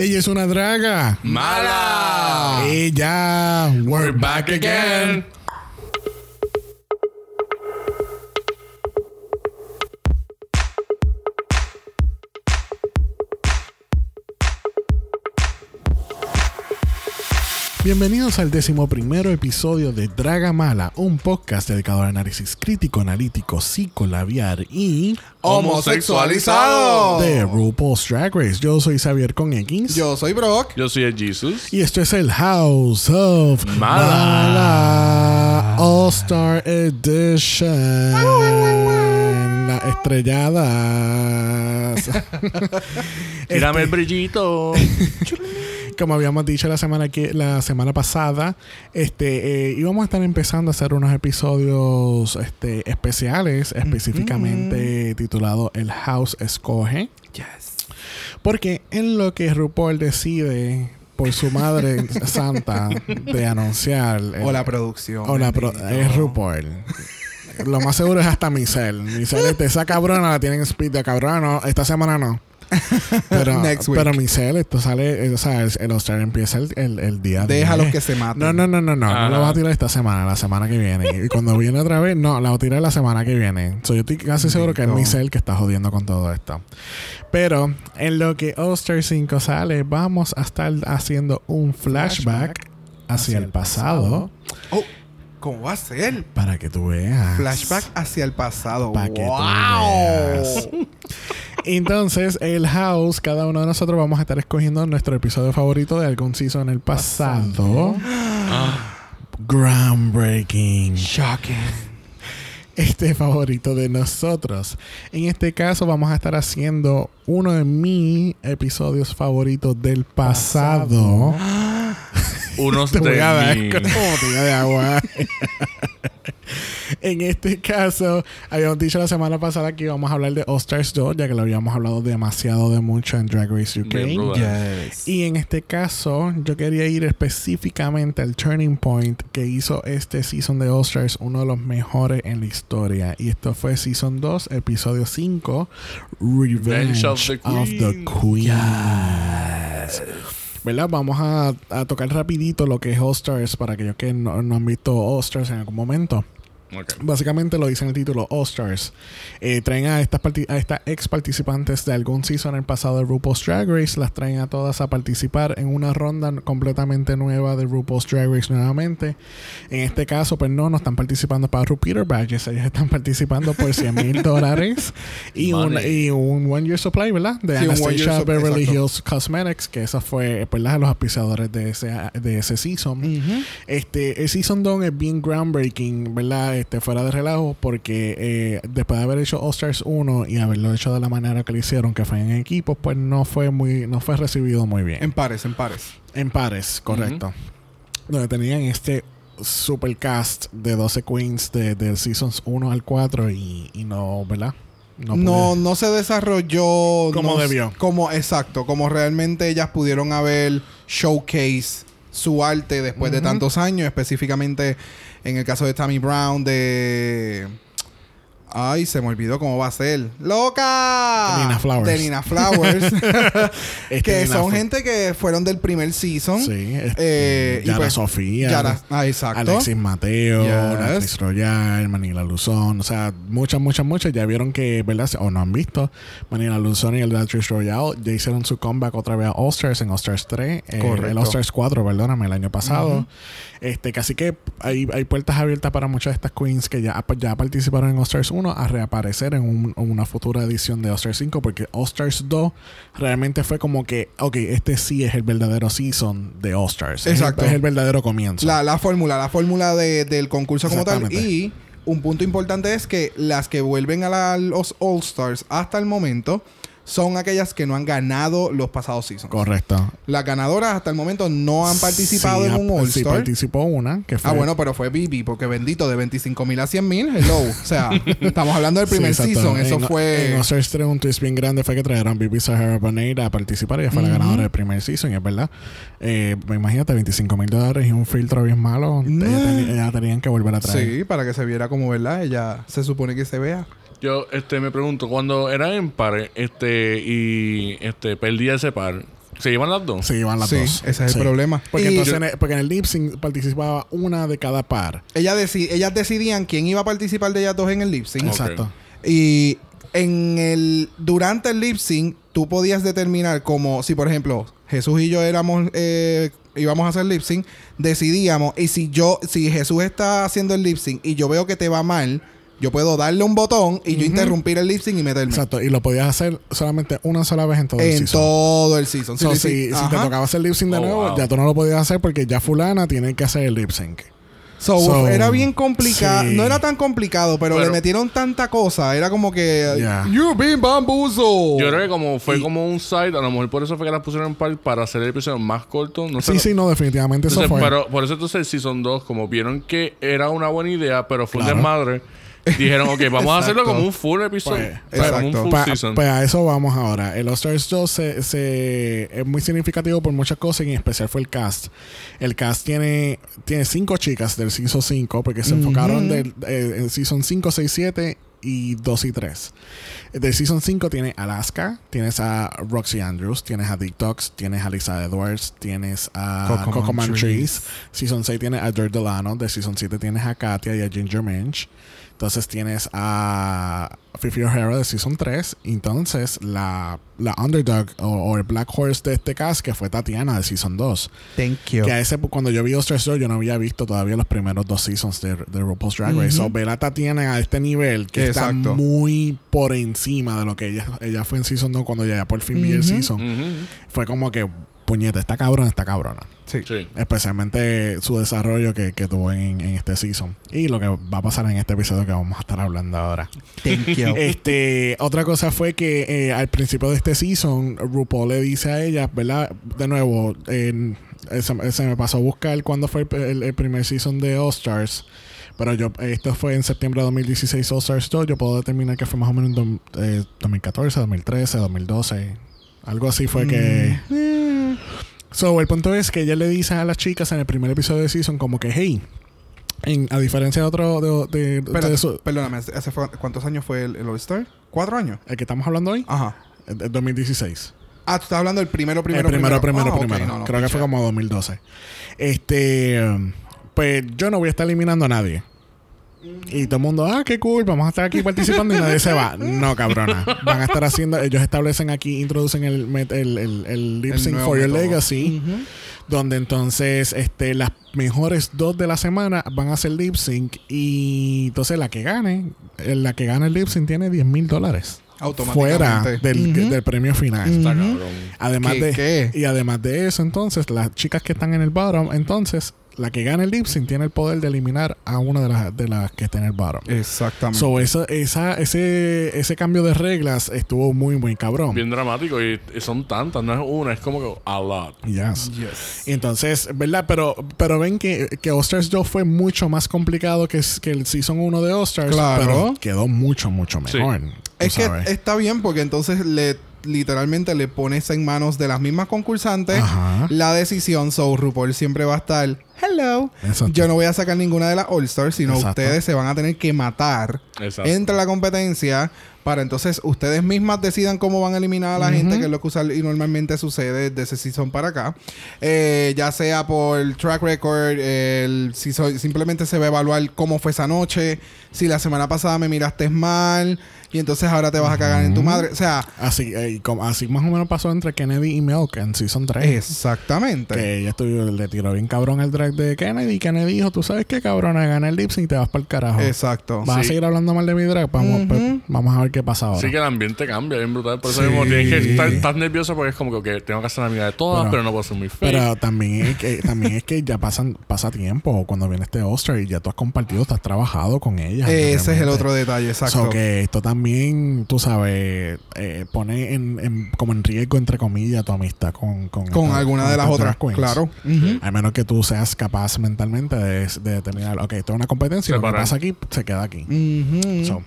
Ella es una draga. ¡Mala! Ella. We're back again. Bienvenidos al décimo primero episodio de Draga Mala, un podcast dedicado al análisis crítico, analítico, psicolabiar y Homosexualizado. de RuPaul's Drag Race. Yo soy Xavier con X. Yo soy Brock. Yo soy el Jesus. Y esto es el House of Mala. Mala All Star Edition. Las estrelladas. Tírame el brillito. Como habíamos dicho la semana que la semana pasada, este eh, íbamos a estar empezando a hacer unos episodios este, especiales, específicamente titulado El House Escoge. Yes. Porque en lo que RuPaul decide por su madre santa de anunciar el- O la producción. o la pro- es RuPaul. Lo más seguro es hasta Michelle. Michelle, este, esa cabrona la tienen en speed de cabrona. No, esta semana no. Pero, Next week. pero Michelle, esto sale, eh, o sea, el, el All-Star empieza el, el, el día Déjalos 10. que se maten. No, no, no, no, no. No Ajá. la vas a tirar esta semana, la semana que viene. Y cuando viene otra vez, no, la voy a tirar la semana que viene. So, yo estoy casi seguro que es. Michelle que está jodiendo con todo esto. Pero en lo que All-Star 5 sale, vamos a estar haciendo un flashback, hacia, el pasado, Oh, ¿Cómo va a ser? para que tú veas. Flashback hacia el pasado. Pa' que tú ¡Wow! veas. Entonces, el house, cada uno de nosotros vamos a estar escogiendo nuestro episodio favorito de algún season en el pasado. Groundbreaking. Shocking. Este favorito de nosotros. En este caso, vamos a estar haciendo uno de mis episodios favoritos del pasado. Unos Te voy a dar de botella de agua. en este caso, habíamos dicho la semana pasada que íbamos a hablar de All Stars 2, ya que lo habíamos hablado demasiado de mucho en Drag Race UK. Yes. Y en este caso, yo quería ir específicamente al turning point que hizo este season de All Stars uno de los mejores en la historia. Y esto fue season 2, episodio 5, Revenge, of the, Queens. ¿Verdad? Vamos a, tocar rapidito lo que es All Stars para aquellos que no, no han visto All Stars en algún momento. Ok. Básicamente lo dice en el título All Stars. Eh, traen a estas, a estas ex participantes de algún season en el pasado de RuPaul's Drag Race, las traen a todas a participar en una ronda completamente nueva de RuPaul's Drag Race nuevamente. En este caso, pues no, no están participando para Repeater Badges, ellos están participando por 100 mil dólares y un, y un One Year Supply, ¿verdad? De Sí, Anastasia Beverly exacto. Hills Cosmetics, que esa fue, ¿verdad? Los auspiciadores de ese, de ese season. Este, el Season 2 es bien groundbreaking, ¿verdad? Este, fuera de relajo, porque eh, después de haber hecho All Stars 1 y haberlo hecho de la manera que lo hicieron, que fue en equipos, pues no fue muy, no fue recibido muy bien. En pares, en pares. En pares, correcto. Donde tenían este super cast de 12 queens de, del Seasons 1 al 4 y, y no, ¿verdad? No, no, se desarrolló Como no- debió. Como, exacto, como realmente ellas pudieron haber showcase su arte después de tantos años, específicamente en el caso de Tammy Brown de Ay, se me olvidó cómo va a ser. ¡Loca! De Nina Flowers. De Nina Flowers. Es que Nina son gente que fueron del primer season. Sí, este, Eh, y Yara pues, Sofía. Yara- ah, exacto. Alexis Mateo, Yes. Alexis Royal, Manila Luzón, o sea, muchas, muchas, muchas ya vieron que, ¿verdad? O no han visto, Manila Luzón y el Alexis Royal ya hicieron su comeback otra vez a All Stars en All Stars 3, eh, Correcto. el All Stars 4, perdóname, el año pasado. Ujú. Este, casi que hay, hay puertas abiertas para muchas de estas queens que ya, ya participaron en All Stars 1 a reaparecer en, un- en una futura edición de All Stars 5 porque All Stars 2 realmente fue como que, ok, este sí es el verdadero season de All Stars. Es el- Exacto. Es el, verdadero comienzo. La, la fórmula, la fórmula de- del concurso como tal. Y un punto importante es que las que vuelven a los All Stars hasta el momento son aquellas que no han ganado los pasados seasons. Correcto. Las ganadoras hasta el momento no han participado Sí, en un All sí participó una, que fue... Ah, bueno, pero fue Bibi, porque bendito, de 25 mil a 100 mil, hello. O sea, estamos hablando del primer season, eso en, fue... En All Stars 3 un twist bien grande fue que trajeron Bibi Sahara Bonet a participar. Ella fue la ganadora del primer season, y es verdad. Eh, imagínate, 25 mil dólares y un filtro bien malo. No. Ella, teni- ella tenían que volver a traer. Sí, para que se viera como, ¿verdad? Ella se supone que se vea. Yo este, me pregunto, cuando eran en par este, y este, perdía ese par, ¿Se llevan las dos? Se iban las Sí, dos. ese es el problema. Porque Y- entonces en el, porque en el lip sync participaba una de cada par. Ella deci- ellas decidían quién iba a participar de ellas dos en el lip sync. Exacto. Y en el durante el lip sync tú podías determinar como si por ejemplo Jesús y yo éramos eh, íbamos a hacer lip sync, decidíamos y si yo si Jesús está haciendo el lip sync y yo veo que te va mal, yo puedo darle un botón y yo interrumpir el lip sync y meterme Exacto. Y lo podías hacer solamente una sola vez en todo el en season. todo el season. So, Sí, si, sí, si te tocaba hacer lip sync de Oh, nuevo, wow. ya tú no lo podías hacer porque ya fulana tiene que hacer el lip sync. So, So, era bien complicado. sí. No era tan complicado, pero, Pero- le metieron tanta cosa. Era como que. Yeah. You've been bamboozled. Yo creo que como fue Y- como un site, a lo mejor por eso fue que las pusieron en par para hacer el episodio más corto. No sé. Sí, sí, no, definitivamente eso Entonces, fue. pero por eso entonces el Season 2, como vieron que era una buena idea, pero fue Claro. un desmadre, dijeron, ok, vamos a hacerlo como un full episodio. Pues, o sea, como un exacto. full Pa- season. pues a eso vamos ahora. El All Stars 2 se, se- es muy significativo por muchas cosas y en especial fue el cast. El cast tiene, tiene cinco chicas del Season 5 porque se enfocaron del, eh, en Season 5, 6, 7 y 2 y 3. Del Season 5 tiene Alaska, tienes a Roxy Andrews, tienes a TikToks, tienes a Lisa Edwards, tienes a Coco Coco, Montrese. Montrese. Season 6 tienes a Dirt Delano. De Season 7 tienes a Katia y a Ginger Minch. Entonces tienes a Fifi O'Hara de Season 3. Entonces la, la underdog o, o el Black Horse de este cast que fue Tatiana de Season 2. Thank you. Que a ese, cuando yo vi 2 yo no había visto todavía los primeros dos seasons de, de RuPaul's Drag Race. So, ver a Tatiana a este nivel que Exacto. está muy por encima de lo que ella, ella fue en Season 2 cuando ya por fin vi el season. Fue como que, puñeta, está cabrona, está cabrona. Sí. Sí. Especialmente su desarrollo que, que tuvo en, en este season. Y lo que va a pasar en este episodio que vamos a estar hablando ahora. Thank you. Este, otra cosa fue que eh, al principio de este season, RuPaul le dice a ella, ¿verdad? De nuevo, eh, se, se me pasó a buscar cuándo fue el, el- el primer season de All Stars. Pero yo, esto fue en septiembre de 2016 All Stars 2. Yo puedo determinar que fue más o menos en eh, 2014, 2013, 2012. Algo así fue que... So, el punto es que ella le dice a las chicas en el primer episodio de season como que, hey, en, a diferencia de otro, de, de- de Espérate, eso- perdóname, ¿hace fue- ¿cuántos años fue el, el All-Star? ¿Cuatro años? el que estamos hablando hoy, Ajá. el, el 2016. Ah, tú estás hablando del primero, primero, el primero, primero, Ah, primero. no, no, Creo que fue como 2012. Este, pues yo no voy a estar eliminando a nadie. Y todo el mundo, ah, qué cool, vamos a estar aquí participando y nadie se va. No, cabrona. Van a estar haciendo, ellos establecen aquí, introducen el, el, el, el lip sync for your método. legacy. Donde entonces este las mejores dos de la semana van a hacer lip sync y entonces la que gane la que gane el lip sync tiene 10 mil dólares fuera Automáticamente. del, Ujú. del premio final Está Ujú. cabrón. además ¿Qué, de qué? y además de eso entonces las chicas que están en el bottom entonces la que gane el lip sync tiene el poder de eliminar a una de las de las que está en el bottom Exactamente. so eso, esa ese ese cambio de reglas estuvo muy muy cabrón Bien dramático y, y son tantas, no es una, es como que a lot. yes yes. Y Entonces, ¿verdad? Pero, pero ven que, que All-Stars 2 fue mucho más complicado que, que el Season 1 de All-Stars. Claro. Pero quedó mucho, mucho mejor. Es que está bien porque entonces le literalmente le pones en manos de las mismas concursantes Ajá. la decisión. So RuPaul siempre va a estar, hello. Exacto. Yo no voy a sacar ninguna de las All Stars, sino Exacto. ustedes se van a tener que matar Exacto. entre la competencia para entonces ustedes mismas decidan cómo van a eliminar a la gente, que es lo que usar y normalmente sucede de ese season para acá. Eh, ya sea por el track record, el, si so- simplemente se va a evaluar cómo fue esa noche, si la semana pasada me miraste mal y entonces ahora te vas a cagar en tu madre. O sea, Así, eh, como- así más o menos pasó entre Kennedy y Milk en Season 3. exactamente. Que ella estuvo, le tiró bien cabrón el drag de Kennedy. Y Kennedy dijo: Tú sabes qué, cabrona, gana el lip y te vas para el carajo. Exacto. ¿Vas a seguir hablando mal de mi drag? Vamos, pues, vamos a ver qué pasa ahora. Sí que el ambiente cambia bien brutal. Por eso Sí. mismo tienes que estar, estás nervioso porque es como que tengo que hacer amiga de todas, Pero- pero, no puedo ser muy feo. Pero también es que, también es que ya pasan, pasa tiempo cuando viene este All-Star y ya tú has compartido, tú has trabajado con ella. Ese es el otro detalle, exacto. So que esto también, tú sabes, eh, pone en, en- como en riesgo, entre comillas, tu amistad con, con, Con esta- alguna de las otras, queens. claro. A menos que tú seas capaz mentalmente de, de determinar, ok, esto es una competencia, lo que Separar. pasa aquí se queda aquí. Ujú. So,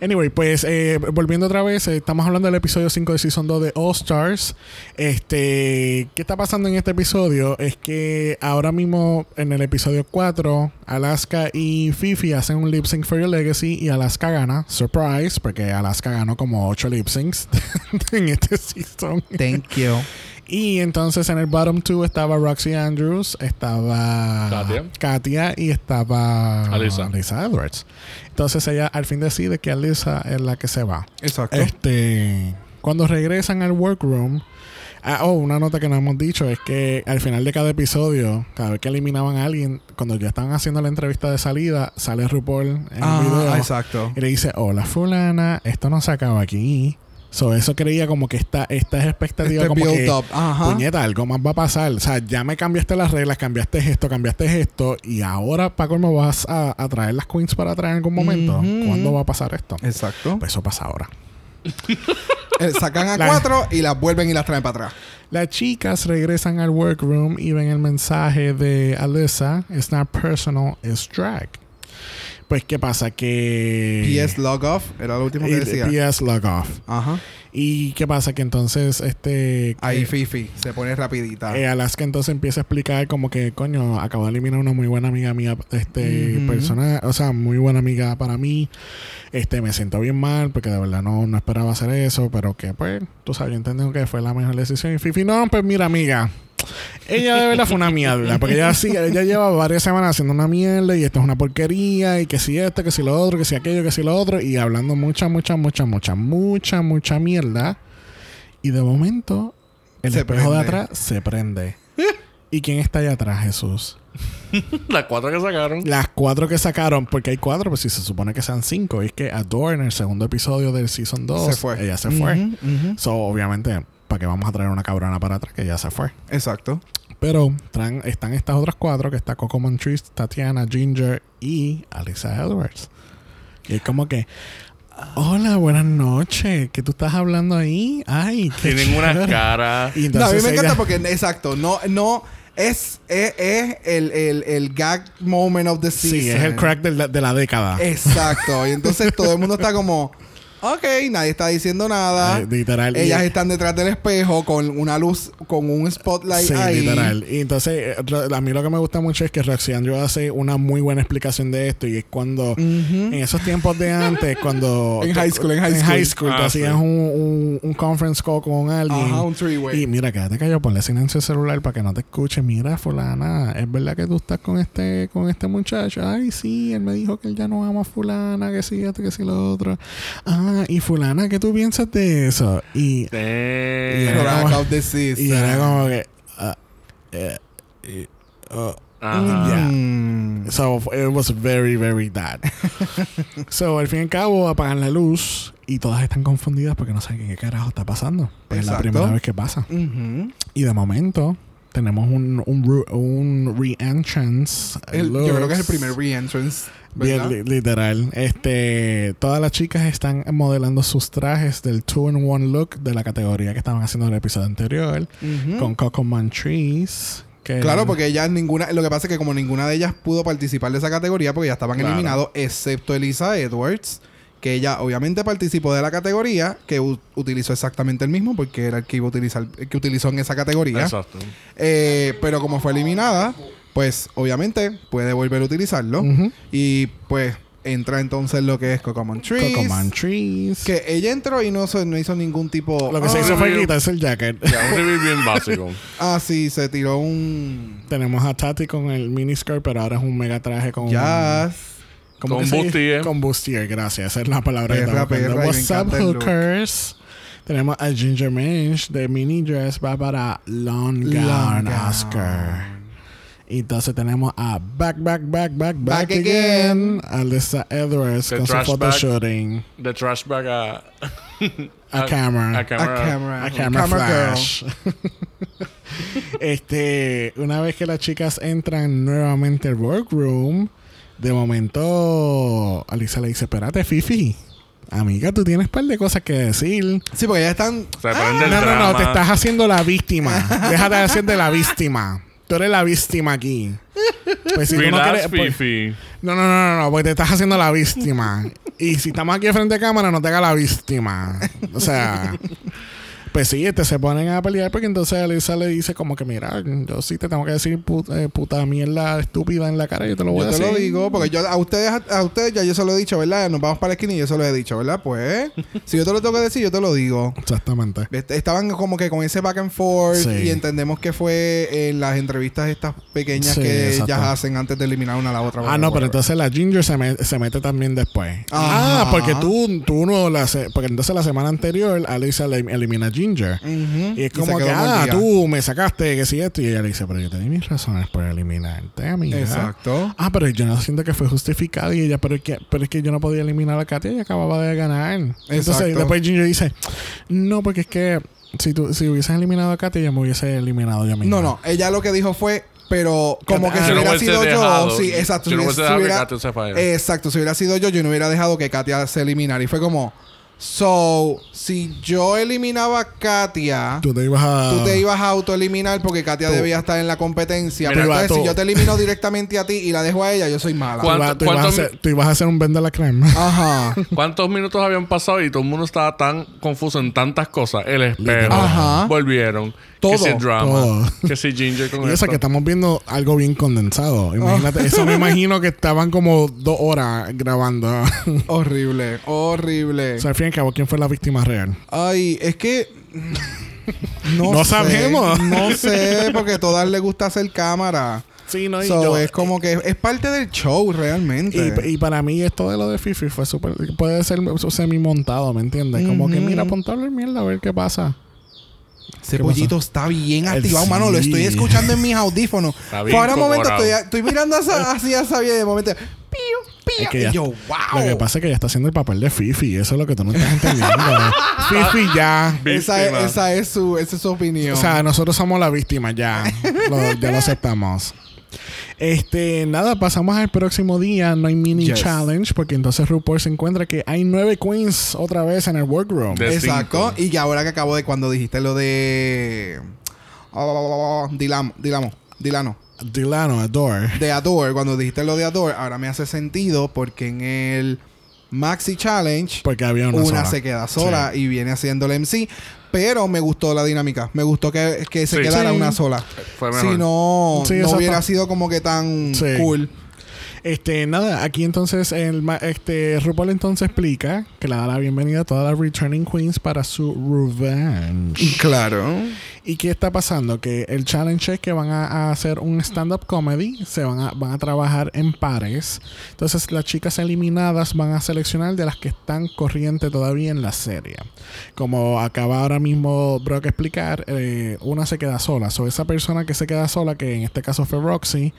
anyway, pues eh, volviendo otra vez, eh, estamos hablando del episodio 5 de Season 2 de All Stars. Este, ¿qué está pasando en este episodio? Es que ahora mismo en el episodio 4, Alaska y Fifi hacen un lip sync for your legacy y Alaska gana. Surprise, porque Alaska ganó como 8 lip syncs en este season. Thank you. Y entonces en el bottom two estaba Roxy Andrews, estaba Katia. Katia y estaba Alyssa. Edwards. Entonces ella al fin decide que Alyssa es la que se va. Exacto. Este, cuando regresan al workroom, ah, oh, una nota que no hemos dicho es que al final de cada episodio, cada vez que eliminaban a alguien, cuando ya estaban haciendo la entrevista de salida, sale RuPaul en el Ah, video exacto. y le dice, hola fulana, esto no se acaba aquí. So, eso creía como que esta, esta es expectativa Este como que, up. Puñeta, algo más va a pasar. O sea, ya me cambiaste las reglas, cambiaste esto, cambiaste esto, y ahora, Paco, me vas a, a traer las queens para atrás en algún momento. Ujú. ¿Cuándo va a pasar esto? Exacto. Pues eso pasa ahora. Eh, sacan a La- cuatro y las vuelven y las traen para atrás. Las chicas regresan al workroom y ven el mensaje de Alyssa. It's not personal, it's drag. Pues, ¿qué pasa? Que... PS log off era lo último que decía. PS log off. Ajá. ¿Y qué pasa? Que entonces, este... Ahí eh, Fifi se pone rapidita. eh, Alaska entonces empieza a explicar como que, coño, acabo de eliminar una muy buena amiga mía, este, persona, o sea, muy buena amiga para mí. Este, me siento bien mal porque de verdad no, no esperaba hacer eso, pero que pues, tú sabes, yo entiendo que fue la mejor decisión. Y Fifi, no, pues mira, amiga. Ella de verdad fue una mierda, porque ella sí, ella lleva varias semanas haciendo una mierda y esto es una porquería y que si esto, que si lo otro, que si aquello, que si lo otro y hablando mucha, mucha, mucha, mucha, mucha, mucha mierda. Y de momento, el Se espejo de atrás se prende. ¿Y quién está allá atrás, Jesús? Las cuatro que sacaron. Las cuatro que sacaron, porque hay cuatro, pues si se supone que sean cinco. Y es que Adore en el segundo episodio del Season 2, Se fue. ella se fue. So, obviamente, ¿para qué vamos a traer una cabrona para atrás? Que ya se fue. Exacto. Pero traen- están estas otras cuatro, que está Coco Montrese, Tatiana, Ginger y Alyssa Edwards. Y es como que... Hola, buenas noches. ¿Qué tú estás hablando ahí? Ay, qué Tienen una cara. Y No, a mí me encanta ella- porque, exacto, no, no, es, es, es el, el, el gag moment of the season. Sí, es el crack de la, de la década. Exacto. Y entonces todo el mundo está como, ok, nadie está diciendo nada. Eh, literal. Y- Ellas están detrás del espejo con una luz, con un spotlight Sí, ahí. literal. Y entonces, eh, a mí lo que me gusta mucho es que Roxy Andrew hace una muy buena explicación de esto. Y es cuando, en esos tiempos de antes, cuando. En high school, en high school. te Ah, hacías sí. un, un, un conference call con alguien. Ajá, un three-way. Y mira, quédate callado, ponle silencio al celular para que no te escuche. Mira, fulana, es verdad que tú estás con este, con este muchacho. Ay, sí, él me dijo que él ya no ama a fulana, que sí, esto, que sí, lo otro. Ah, y fulana, ¿qué tú piensas de eso? Y, Damn. era como- of the season. y era como que. eh, oh. Ajá. Yeah. So it was very, very bad. so al fin y al cabo apagan la luz y todas están confundidas porque no saben qué carajo está pasando. Pues es la primera vez que pasa. Ujú. Y de momento tenemos un, un, un re-entrance. El- yo creo que es el primer re-entrance. Bien, literal. Este, todas las chicas están modelando sus trajes del two in one look de la categoría que estaban haciendo en el episodio anterior con Coco Montrese. Que Claro, porque ellas ninguna, lo que pasa es que como ninguna de ellas pudo participar de esa categoría porque ya estaban Claro. eliminados, excepto Elisa Edwards, que ella obviamente participó de la categoría, que utilizó exactamente el mismo, porque era el que iba a utilizar, el que utilizó en esa categoría. Exacto. Eh, pero como fue eliminada, pues obviamente puede volver a utilizarlo. Y pues entra entonces lo que es Coco Montrese. Coco Montrese. Que ella entró y no, se- no hizo ningún tipo. Lo que se hizo fue Ah. quitarse el jacket. Ya, un review bien básico. Ah, sí, se tiró un. Tenemos a Tati con el miniskirt, pero ahora es un mega traje con. Jazz. ¿cómo Con que se dice? bustier. Con bustier, gracias. Esa es la palabra que Perra, buscando. perra, What's up, hookers? Tenemos a Ginger Minch de mini dress, va para Long Gown Long gown. Oscar. Y entonces tenemos a Back, Back, Back, Back, Back, Back again. Alyssa Edwards The con su trash bag. photoshooting. De trash bag a. A camera. A A camera. camera. A camera, Camera girl. flash. este, una vez que las chicas entran nuevamente al workroom, de momento Alisa le dice, espérate, Fifi. Amiga, tú tienes un par de cosas que decir. Sí, porque ya están. Se el No, no, no, te estás haciendo la víctima. Déjate de hacer de la víctima. Tú eres la víctima aquí. Pues si tú no quieres... pues- no, no, no, no, no, porque te estás haciendo la víctima. y si estamos aquí frente a cámara, no te hagas la víctima. O sea. Pues sí, este, se ponen a pelear porque entonces Alisa le dice como que, mira, yo sí te tengo que decir puta, eh, puta mierda estúpida en la cara, yo te lo voy Yo a te decir. lo digo, porque yo a ustedes, a ustedes ya yo se lo he dicho, ¿verdad? Nos vamos para la esquina y yo se lo he dicho, ¿verdad? Pues, si yo te lo tengo que decir, yo te lo digo. Exactamente. Est- Estaban como que con ese back and forth Sí. y entendemos que fue en las entrevistas estas pequeñas Sí, que ellas hacen antes de eliminar una a la otra. Ah, no, pero entonces la Ginger se, me- se mete también después. Ajá. Ah, porque tú, tú no la Porque entonces la semana anterior Alisa le elimina a Ginger. Ujú. Y es como que, ah, tú me sacaste, que si esto. Y ella le dice, pero yo tenía mis razones por eliminarte, amiga. Exacto. Ah, pero yo no siento que fue justificado. Y ella, pero es que, pero es que yo no podía eliminar a Katia y acababa de ganar. Entonces después Ginger dice, no, porque es que si tú si hubieses eliminado a Katia, yo me hubiese eliminado yo misma. No, no, ella lo que dijo fue, pero como que Ah, si no hubiera sido dejado- yo, sí, exacto. yo no si que hubiera- Katia se fue. Exacto, si hubiera sido yo, yo no hubiera dejado que Katia se eliminara. Y fue como, so, si yo eliminaba a Katia, Tú te ibas a... tú te ibas a autoeliminar porque Katia Tú- debía estar en la competencia. Mira, pero entonces, si yo te elimino directamente a ti y la dejo a ella, yo soy mala. Tú, ibas- tú ibas a ¿Cuántos- hacer, tú ibas a hacer un vende la crema. Ajá. ¿Cuántos minutos habían pasado y todo el mundo estaba tan confuso en tantas cosas? El espejo. Ajá. Volvieron. Todo. Que si drama. Todo. Que si Ginger con Y eso esto. que estamos viendo algo bien condensado. Imagínate, eso me imagino que estaban como dos horas grabando. horrible, horrible. o sea, al fin y al cabo, ¿quién fue la víctima real? Ay, es que. No, No sé. sabemos. No sé, porque a todas les gusta hacer cámara. Sí, no, So, es como que es parte del show realmente. Y, y para mí esto de lo de Fifi fue súper... Puede ser semi montado, ¿me entiendes? Como que mira, ponte a mierda a ver qué pasa. Ese ¿Qué pollito está bien El activado, mano. Lo estoy escuchando en mis audífonos. Ahora un momento estoy, estoy mirando hacia, Xavier y de momento. Pío, pío. Es que y ya- yo, wow. Lo que pasa es que ella está haciendo el papel de Fifi. Eso es lo que tú no estás entendiendo. Fifi ya... esa, es, esa, es su, esa es su opinión. O sea, nosotros somos la víctima ya. Lo- ya lo aceptamos. Este, nada, pasamos al próximo día. No hay mini Yes. challenge porque entonces RuPaul se encuentra que hay nueve queens otra vez en el workroom. De Exacto. cinco. Y que ahora que acabo de cuando dijiste lo de. Oh, Dilamo, Dilamo, Dilano. Dilano, Adore. De Adore, cuando dijiste lo de Adore, ahora me hace sentido porque en el Maxi Challenge Porque había una, una, sola. se queda sola y viene haciendo el MC. Pero me gustó la dinámica. Me gustó que, que se Sí. quedara Sí. una sola. Fue mejor. Si no, Sí, no hubiera sido como que tan Sí. cool. Este, nada, aquí entonces el este RuPaul entonces explica que le da la bienvenida a todas las returning queens para su revenge. Claro. ¿Y qué está pasando? Que el challenge es que van a, hacer un stand-up comedy, se van a, van a trabajar en pares. Entonces las chicas eliminadas van a seleccionar de las que están corriente todavía en la serie. Como acaba ahora mismo Brock explicar, eh, una se queda sola. So esa persona que se queda sola, que en este caso fue Roxy,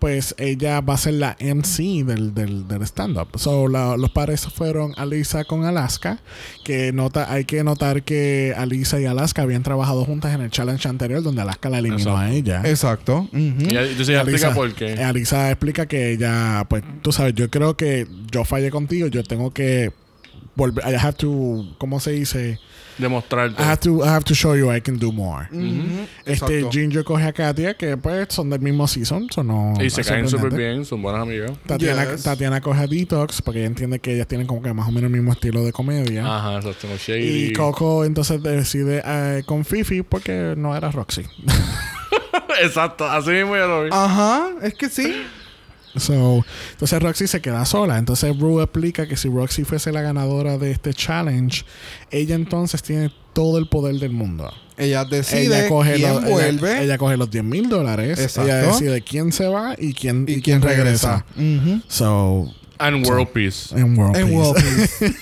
pues ella va a ser la MC del, del, del stand-up. So, los pares fueron Alisa con Alaska, que nota, hay que notar que Alisa y Alaska habían trabajado juntas en el challenge anterior, donde Alaska la eliminó a ella. Exacto. Y entonces ya explica por qué. Alisa explica que ella, pues, tú sabes, yo creo que yo fallé contigo, yo tengo que volver, I have to, ¿cómo se dice? Demostrarte. I have to, I have to show you I can do more. Ujú. Este Exacto. Ginger coge a Katia, que pues son del mismo season, so no y se caen súper bien, son buenas amigas. Tatiana, Yes. Tatiana coge a Detox porque ella entiende que ellas tienen como que más o menos el mismo estilo de comedia. Ajá, exacto. como Shady. Y Coco entonces decide eh, con Fifi porque no era Roxy. exacto, así mismo ya lo vi. Ajá. Es que sí. So, entonces Roxy se queda sola. Entonces Rue explica que si Roxy fuese la ganadora de este challenge, ella entonces tiene todo el poder del mundo. Ella decide ella coge, quién los, vuelve ella coge los 10 mil dólares. Exacto. Ella decide quién se va y quién, y, y quién quién regresa. So, And World Peace. en World Peace. World Peace.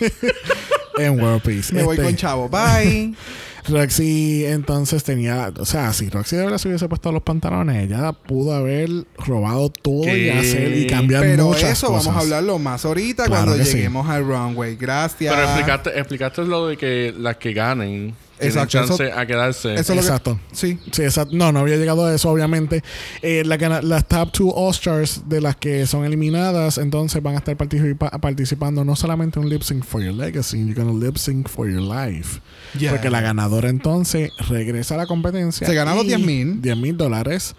en World Peace. Me voy Este, con Chavo. Bye. Roxy entonces tenía, o sea, si Roxy de verdad se hubiese puesto los pantalones, ella pudo haber robado todo y hacer y cambiar Pero muchas eso cosas. vamos a hablarlo más ahorita Claro cuando sí. lleguemos al runway. Gracias. Pero explicaste, explicaste lo de que las que ganen Exacto, chance eso- a quedarse. eso es que- Exacto. Sí. Sí, exacto. No, no había llegado a eso, obviamente. Eh, la las top 2 All-Stars de las que son eliminadas, entonces van a estar participa- participando no solamente en un lip sync for your legacy, you're gonna lip sync for your life. Yeah. Porque la ganadora entonces regresa a la competencia. Se gana los y- 10,000. 10 mil dólares.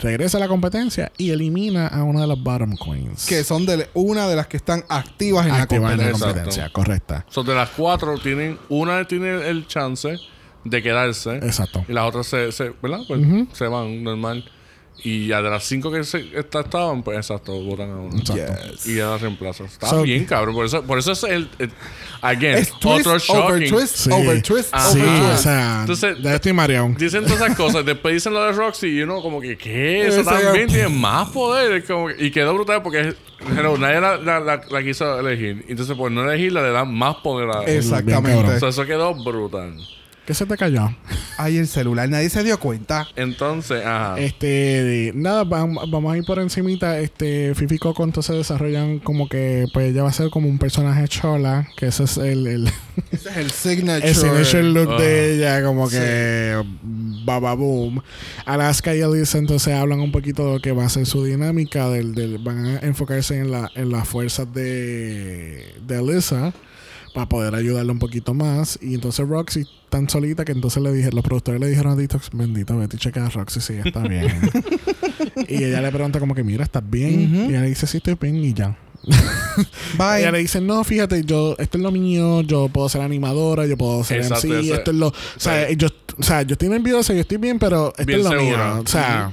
Regresa a la competencia y elimina a una de las bottom queens. Que son de una de las que están activas en activa la en la competencia. Exacto. competencia. Correcta. So, de las cuatro, tienen una tiene el chance de quedarse. Exacto. Y las otras se, se ¿verdad? Pues se van normal. Y ya de las cinco que se, esta- estaban, pues exacto, votan a uno. Exacto. Yes. Y ya las reemplazan. Está So- bien, cabrón. Por eso, por eso es el, el- again, Es twist otro over shocking. twist, Sí. over twist, Ah, Sí, o sea, Entonces, ya estoy mareado. Dicen todas esas cosas. Después dicen lo de Roxy y uno como que, ¿qué? Eso también tiene más poder. Es como que- y quedó brutal porque nadie la, la, la- la quiso elegir. Entonces, por no elegirla, le dan más poder a. Exactamente. O sea, eso quedó brutal. ¿Qué se te cayó? Ay, el celular, nadie se dio cuenta. Entonces, ajá. Este, nada, vam- vamos a ir por encimita. Este, Fifi y Coco entonces desarrollan como que, pues ella va a ser como un personaje chola, que ese es el, el, Ese es el signature. el signature look de ella, como que baba boom. Alaska y Elisa entonces hablan un poquito de lo que va a ser su dinámica, del, del- van a enfocarse en, la, en las fuerzas de, de Elisa para poder ayudarle un poquito más. Y entonces Roxy tan solita que entonces le dije, los productores le dijeron a Detox, bendito, vete y checa a Roxy si está bien. y ella le pregunta como que, mira, ¿estás bien? Y ella le dice, sí, estoy bien y ya. Bye. Ella le dice, no, fíjate, yo, esto es lo mío, yo puedo ser animadora, yo puedo ser Exacto, MC, eso es. esto es lo... O sea, yo, o sea, yo estoy nerviosa, yo estoy bien, pero esto Bien es lo segura. mío. O sea...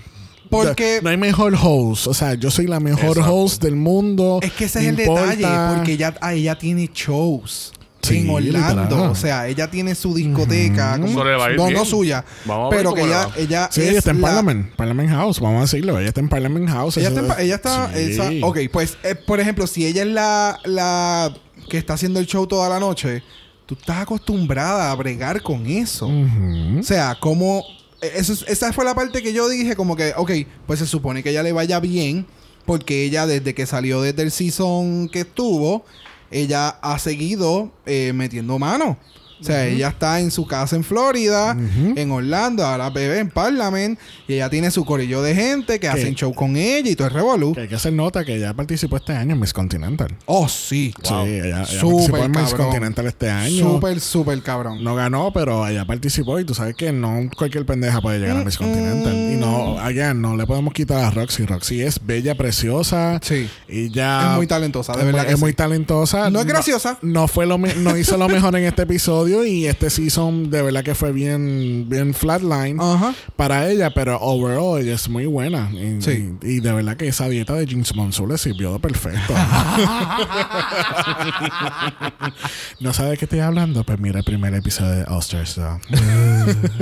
Porque- no hay mejor host. O sea, yo soy la mejor Exacto. host del mundo. Es que ese es el importa. detalle, porque ella, ah, ella tiene shows Sí, en Orlando. literal. O sea, ella tiene su discoteca. como- va a ir no, bien. no suya. Vamos a ver pero que ella, ella Sí, es ella está en la- Parliament. Parliament House, vamos a decirlo. Ella está en Parliament House. Ella está, en es- pa- ella está Sí. esa- ok, pues, eh, por ejemplo, si ella es la, la que está haciendo el show toda la noche, tú estás acostumbrada a bregar con eso. O sea, como... eh, esa fue la parte que yo dije como que, ok, pues se supone que ella le vaya bien, porque ella desde que salió desde el season que estuvo, ella ha seguido eh, metiendo mano. O sea, ella está en su casa en Florida, en Orlando, ahora bebé en Parliament, y ella tiene su corillo de gente que hacen show con ella y todo el revolú. Que hay que hacer nota que ella participó este año en Miss Continental. Oh, sí. Sí, ella, participó en Miss. Continental este año. Súper, súper cabrón. No ganó, pero ella participó y tú sabes que no cualquier pendeja puede llegar a Miss Continental. Y no, again, no le podemos quitar a Roxy. Roxy es bella, preciosa. Sí. Y ya... Es muy talentosa, de es verdad muy- que es muy talentosa. No es graciosa. No, fue lo no hizo lo mejor en este episodio y este season de verdad que fue bien, bien flatline Ajá. para ella, pero overall ella es muy buena. Y, Sí. y- y de verdad que esa dieta de James Monsoon le sirvió de perfecto. ¿No sabes de qué estoy hablando? Pues mira el primer episodio de Osters.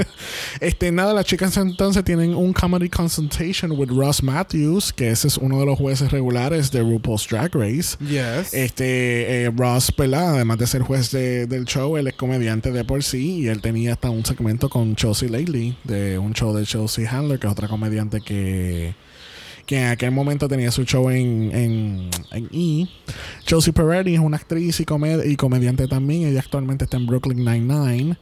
este, nada, las chicas entonces tienen un comedy consultation with Ross Matthews, que ese es uno de los jueces regulares de RuPaul's Drag Race. Yes. Este, eh, Ross, ¿verdad? Además de ser juez de- del show, él es comediante de por sí y él tenía hasta un segmento con Chelsea Lately, de un show de Chelsea Handler, que es otra comediante que, que en aquel momento tenía su show en, en, E. Chelsea Peretti es una actriz y, comed- y comediante también. Ella actualmente está en Brooklyn Nine-Nine.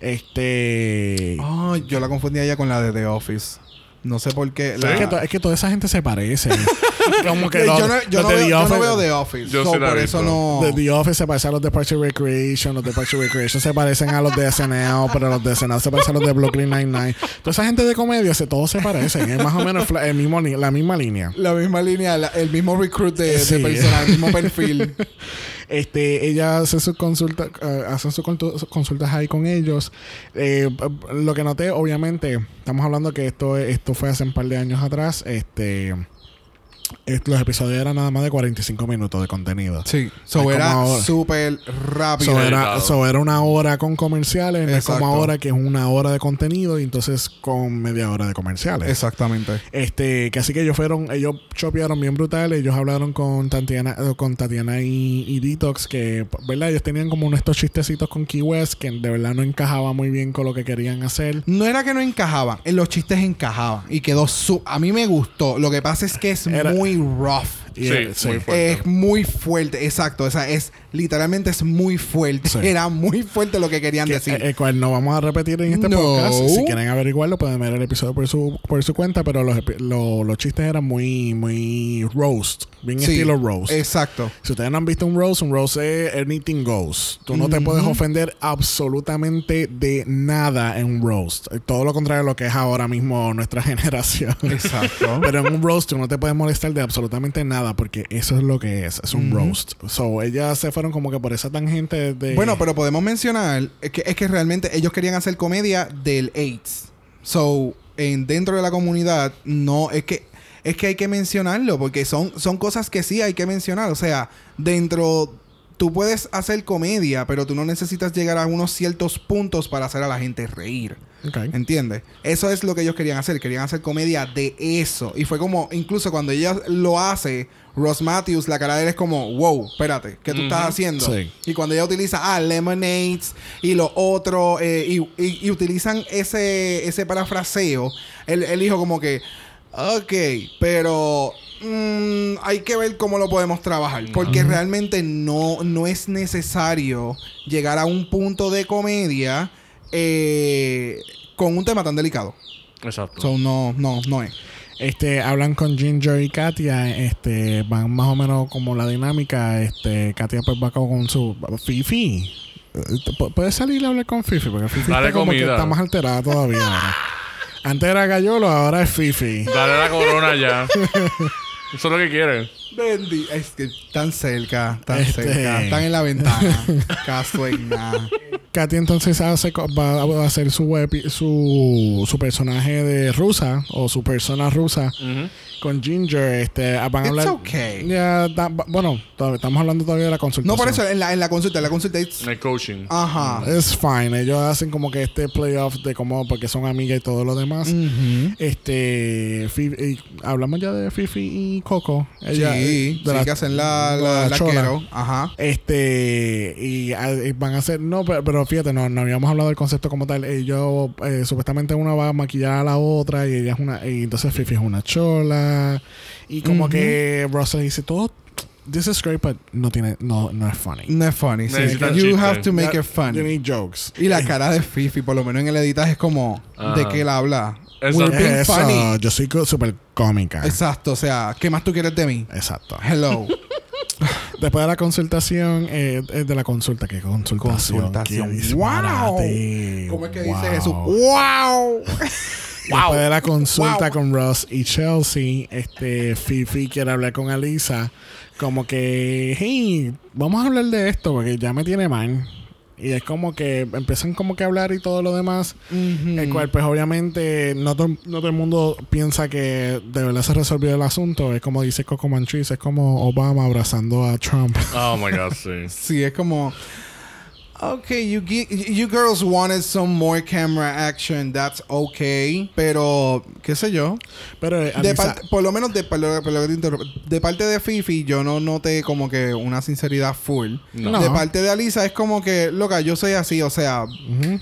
Este. Ah, yo la confundí a ella con la de The Office. No sé por qué. la- es, que to- es que toda esa gente se parece. Como que yo, no, yo no de veo, The yo no Office- veo The Office. Yo so, sí la he por eso no. De The Office se parecen a los de Parks and Recreation, los de Parks and Recreation se parecen a los de SNL, pero los de SNL se parecen a los de Brooklyn Nine-Nine. Toda esa gente de comedia, se, todos se parecen, es más o menos el mismo, la misma línea. La misma línea, la- el mismo recruit de, de Sí. persona, el mismo perfil. Este, ella hace sus consultas, eh, hacen sus consultas ahí con ellos. Eh, lo que noté, obviamente, estamos hablando que esto, esto fue hace un par de años atrás. Este, est- los episodios eran nada más de 45 minutos de contenido. Sí. Es So como era súper rápido. So era, Editado. so era una hora con comerciales, no es como ahora que es una hora de contenido y entonces con media hora de comerciales. Exactamente. Este, que así que ellos fueron, ellos chopearon bien brutal, ellos hablaron con Tatiana, eh, con Tatiana y, y Detox, que, ¿verdad? Ellos tenían como unos estos chistecitos con Key West que de verdad no encajaba muy bien con lo que querían hacer. No era que no encajaban, en los chistes encajaban y quedó su a mí me gustó. Lo que pasa es que es Era- muy rough. Sí, eh, muy fuerte. Es muy fuerte, exacto. O sea, es literalmente es muy fuerte. Sí. Era muy fuerte lo que querían que- decir. eh, el cual no vamos a repetir en este No. podcast. Si quieren averiguarlo, pueden ver el episodio por su, por su cuenta, pero los, lo- los chistes eran muy, muy roast, bien estilo roast. Exacto. Si ustedes no han visto un roast, un roast es anything goes. Tú no te puedes ofender absolutamente de nada en un roast. Todo lo contrario a lo que es ahora mismo nuestra generación. Exacto. Pero en un roast tú no te puedes molestar de absolutamente nada. Nada, porque eso es lo que es, es un roast. So, ellas se fueron como que por esa tangente de... Bueno, pero podemos mencionar es que, es que realmente ellos querían hacer comedia del AIDS. So, en, dentro de la comunidad, no, es que, es que hay que mencionarlo, porque son, son cosas que sí hay que mencionar. O sea, dentro, tú puedes hacer comedia, pero tú no necesitas llegar a unos ciertos puntos para hacer a la gente reír. Ok. ¿Entiendes? Eso es lo que ellos querían hacer. Querían hacer comedia de eso. Y fue como, incluso cuando ella lo hace, Ross Matthews, la cara de él es como, wow, espérate, ¿qué tú estás haciendo? Sí. Y cuando ella utiliza, ah, lemonades y lo otro, eh, y, y- y utilizan ese, ese parafraseo, él, él dijo como que, ok, pero mm, hay que ver cómo lo podemos trabajar. Porque realmente no, no es necesario llegar a un punto de comedia eh, con un tema tan delicado. Exacto. So, no, no, no es. Este, hablan con Ginger y Katia, este, van más o menos como la dinámica, este, Katia pues va con su Fifi. Pu- ¿Puedes salir y hablar con Fifi? Porque Fifi Dale está como que comida. está más alterada todavía. Antes era Gallolo, ahora es Fifi. Dale la corona ya. Eso es lo que quieren. Bendy, es que tan cerca, tan Este- cerca, están en la ventana. Caso en nada. Katia entonces hace, co- va a hacer su, web- su, su personaje de rusa o su persona rusa con Ginger. Este, van a It's hablar. okay. Ya, da- bueno, estamos hablando todavía de la consulta. No, por eso, en la, en la consulta, en la consulta es... El coaching. Ajá. Es fine. Ellos hacen como que este playoff de cómo, porque son amigas y todo lo demás. Este, hablamos ya de Fifi y Coco. Ella, sí, eh, sí, la- que hacen la, la la, la. Ajá. Este, y, y van a hacer, no, pero, pero fíjate, no, no habíamos hablado del concepto como tal. Ellos, eh, supuestamente una va a maquillar a la otra y ella es una, y entonces Fifi es una chola. Y como que Russell dice todo, this is great, but no tiene, no, no es funny. No es funny. sí. You chiste. have to make it funny. You need jokes. Y la cara de Fifi, por lo menos en el editaje, es como... ¿De qué él habla? We're being Eso, funny. yo soy súper cómica. Exacto. O sea, ¿qué más tú quieres de mí? Exacto. Hello. Después de la consultación, eh, eh, de la consulta, ¿qué consultación? Consultación. Qué disparate. ¡Wow! ¿Cómo es que dice Wow. Jesús? ¡Wow! Después de la consulta Wow. con Ross y Chelsea, este Fifi quiere hablar con Alisa, como que, hey, vamos a hablar de esto porque ya me tiene mal. Y es como que empiezan como que a hablar y todo lo demás. El cual, pues obviamente, no, to- no todo el mundo piensa que de verdad se resolvió el asunto. Es como dice Coco Manchis, es como Obama abrazando a Trump. Oh my god, sí. Sí, es como... Okay, you, you girls wanted some more camera action. That's okay. Pero, qué sé yo. Pero eh, De parte- por lo menos de, parte de Fifi, yo no noté como que una sinceridad full. No. De parte de Alisa es como que, loca, yo soy así, o sea,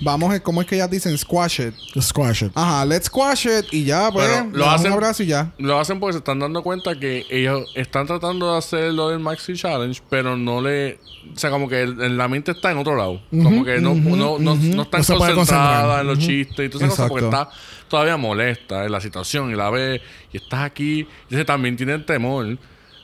vamos, ¿cómo es que ellas dicen? Squash it. Squash it. Ajá, let's squash it y ya, pues, lo hacen- un abrazo y ya. Lo hacen porque se están dando cuenta que ellos están tratando de hacer lo del Maxi Challenge, pero no le. O sea, como que el- en la mente está en otro lado. Como que no, ujú, no, no, no están No se puede concentradas en los chistes y todas esas cosas porque está todavía molesta en la situación y la ve y estás aquí. Y entonces también tiene el temor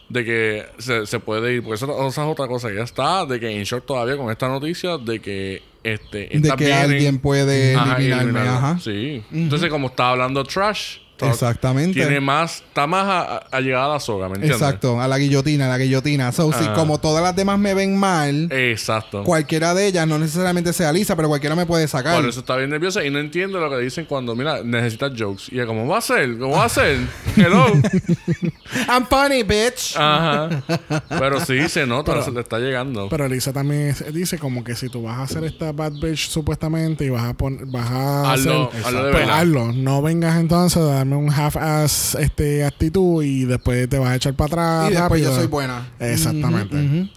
de que se, se puede ir. Porque eso, esa es otra cosa que ya está, de que en short todavía con esta noticia de que este De que alguien puede Ajá, eliminarme, ajá. Sí. Entonces, como está hablando trash, Exactamente. Tiene más, está más a, a- allegada a la soga, ¿me entiendes? Exacto, a la guillotina, a la guillotina. So, si Ah. como todas las demás me ven mal, Exacto. cualquiera de ellas, no necesariamente sea Lisa, pero cualquiera me puede sacar. Por eso está bien nerviosa y no entiende lo que dicen cuando, mira, necesitas jokes. Y ella, ¿cómo va a ser? ¿Cómo va a ser? Hello. I'm funny, bitch. Ajá. Pero sí, se nota, Pero- se le está llegando. Pero Lisa también es- dice como que si tú vas a hacer esta bad bitch supuestamente y vas a poner, vas a Hazlo- hacer, hazlo de pues hazlo. No vengas entonces a darme un half-ass este, actitud y después te vas a echar para atrás y después rápido. yo soy buena. Exactamente.